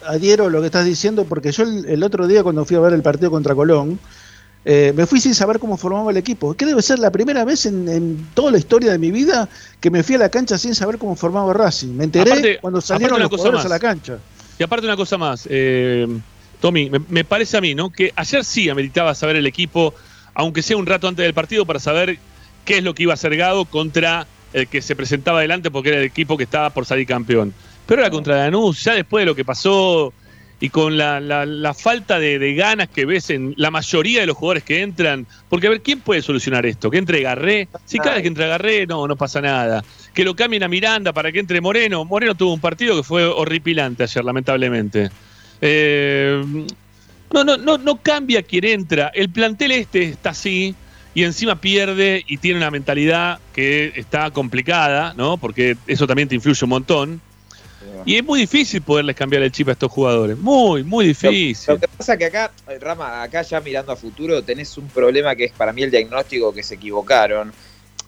[SPEAKER 5] adhiero a lo que estás diciendo porque yo el, el otro día cuando fui a ver el partido contra Colón, eh, me fui sin saber cómo formaba el equipo. Que debe ser la primera vez en, en toda la historia de mi vida que me fui a la cancha sin saber cómo formaba Racing. Me enteré
[SPEAKER 1] Aparte-
[SPEAKER 5] cuando salieron los jugadores a
[SPEAKER 1] más.
[SPEAKER 5] la cancha.
[SPEAKER 1] Y aparte una cosa más, eh, Tommy, me, me parece a mí, ¿no? Que ayer sí ameritaba saber el equipo, aunque sea un rato antes del partido, para saber qué es lo que iba a hacer Gago contra el que se presentaba adelante porque era el equipo que estaba por salir campeón. Pero era contra Danús, ya después de lo que pasó y con la, la- la falta de, ganas que ves en la mayoría de los jugadores que entran, porque a ver, ¿quién puede solucionar esto? ¿Que entre Garré? Si cada vez que entra Garré, no, no pasa nada. Que lo cambien a Miranda para que entre Moreno. Moreno tuvo un partido que fue horripilante ayer, lamentablemente. Eh, no, no, no, no cambia quien entra. El plantel este está así y encima pierde y tiene una mentalidad que está complicada, ¿no? Porque eso también te influye un montón. Y es muy difícil poderles cambiar el chip a estos jugadores. Muy, muy difícil.
[SPEAKER 8] Lo que pasa que acá, Rama, acá ya mirando a futuro, tenés un problema que es para mí el diagnóstico que se equivocaron,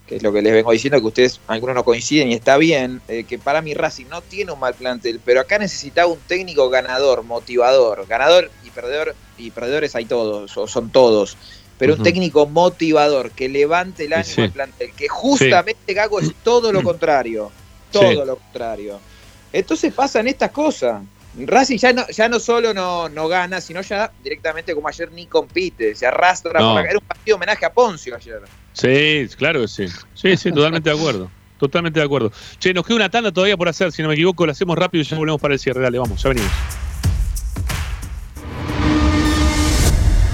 [SPEAKER 8] que es lo que les vengo diciendo, que ustedes, algunos no coinciden y está bien, eh, que para mí Racing no tiene un mal plantel, pero acá necesitaba un técnico ganador, motivador, ganador y perdedor, y perdedores hay todos, o son todos, pero un técnico motivador que levante el ánimo
[SPEAKER 1] Sí.
[SPEAKER 8] al plantel, que justamente Gago es todo lo contrario, todo
[SPEAKER 1] Sí.
[SPEAKER 8] lo contrario. Entonces pasan estas cosas. Racing ya no, ya no solo no, no gana, sino ya directamente como ayer ni compite, se arrastra.
[SPEAKER 1] No.
[SPEAKER 8] la- Era un partido homenaje a Poncio ayer.
[SPEAKER 1] Sí, claro que sí. Sí, sí, totalmente de acuerdo. Totalmente de acuerdo. Che, nos queda una tanda todavía por hacer, si no me equivoco, la hacemos rápido y ya volvemos para el cierre. Dale, vamos, ya venimos.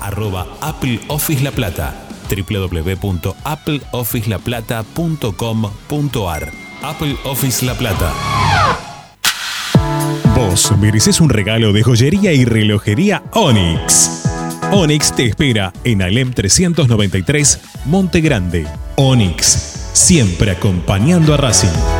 [SPEAKER 16] arroba Apple Office La Plata, www.appleofficelaplata.com.ar. Apple Office La Plata.
[SPEAKER 17] Vos mereces un regalo de joyería y relojería Onyx. Onyx te espera en Alem 393, Monte Grande. Onyx, siempre acompañando a Racing.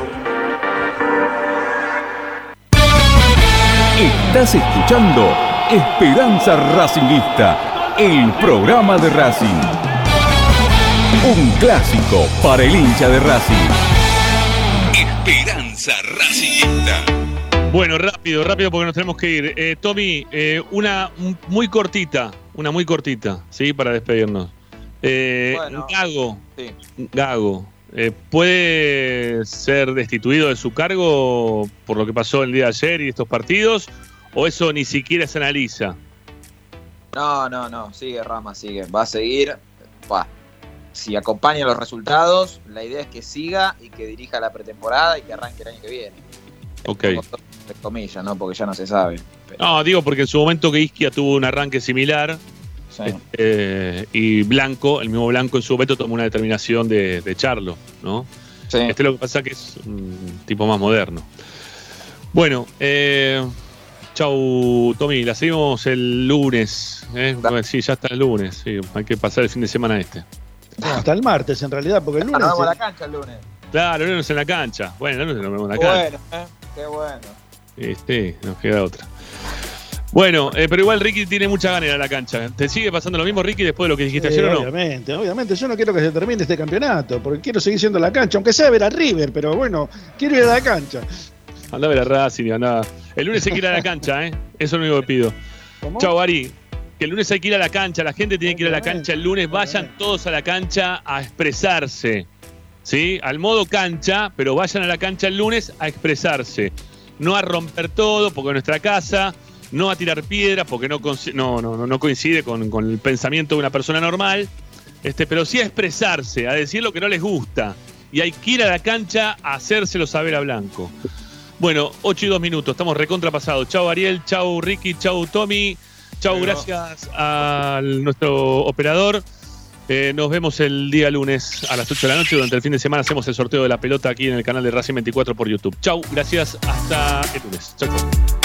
[SPEAKER 12] Estás escuchando Esperanza Racingista, el programa de Racing. Un clásico para el hincha de Racing.
[SPEAKER 15] Esperanza Racingista.
[SPEAKER 1] Bueno, rápido, rápido porque nos tenemos que ir. Eh, Tommy, eh, una muy cortita, una muy cortita, ¿sí? Para despedirnos. Eh, Gago, Gago, eh, ¿puede ser destituido de su cargo por lo que pasó el día de ayer y estos partidos? ¿O eso ni siquiera se analiza?
[SPEAKER 8] No, no, no, sigue Rama, sigue. Va a seguir. Va. Si acompaña los resultados, la idea es que siga y que dirija la pretemporada y que arranque el año que viene.
[SPEAKER 1] Ok.
[SPEAKER 8] Entre comillas, ¿no? Porque ya no se sabe.
[SPEAKER 1] No, digo porque en su momento que Isquia tuvo un arranque similar este, y Blanco, el mismo Blanco en su momento tomó una determinación de, de echarlo, ¿no? Este lo que pasa que es un tipo más moderno. Bueno, eh, chau Tommy, la seguimos el lunes. ¿eh? Sí, ya está el lunes, sí, hay que pasar el fin de semana este.
[SPEAKER 5] Hasta el martes, en realidad, porque el lunes.
[SPEAKER 8] Nos vamos a la cancha el lunes.
[SPEAKER 1] Claro, el lunes en la cancha. Bueno, el lunes nos vemos en la cancha.
[SPEAKER 8] Bueno, ¿eh? qué bueno.
[SPEAKER 1] Este, nos queda otra. Bueno, eh, pero igual Ricky tiene mucha ganas de ir a la cancha. ¿Te sigue pasando lo mismo, Ricky, después de lo que dijiste ayer o no?
[SPEAKER 5] obviamente, obviamente. Yo no quiero que se termine este campeonato, porque quiero seguir siendo la cancha, aunque sea ver a River, pero bueno, quiero ir a la cancha.
[SPEAKER 1] Andá a ver a Racing y andá. El lunes hay que ir a la cancha, ¿eh? Eso es lo único que pido. Chau, Ari. Que el lunes hay que ir a la cancha. La gente tiene que ir a la cancha el lunes. Vayan todos a la cancha a expresarse. ¿Sí? Al modo cancha, pero vayan a la cancha el lunes a expresarse. No a romper todo, porque en nuestra casa. No a tirar piedras, porque no, no, no, coincide con, con el pensamiento de una persona normal. Este, pero sí a expresarse, a decir lo que no les gusta. Y hay que ir a la cancha a hacérselo saber a Blanco. Bueno, 8 y 2 minutos, estamos recontrapasados. Chau Ariel, chau Ricky, chau Tommy, chau, gracias a nuestro operador. Eh, nos vemos el día lunes a las 8 de la noche. Durante el fin de semana hacemos el sorteo de la pelota aquí en el canal de Racing 24 por YouTube. Chau, gracias, hasta el lunes. Chau, chau.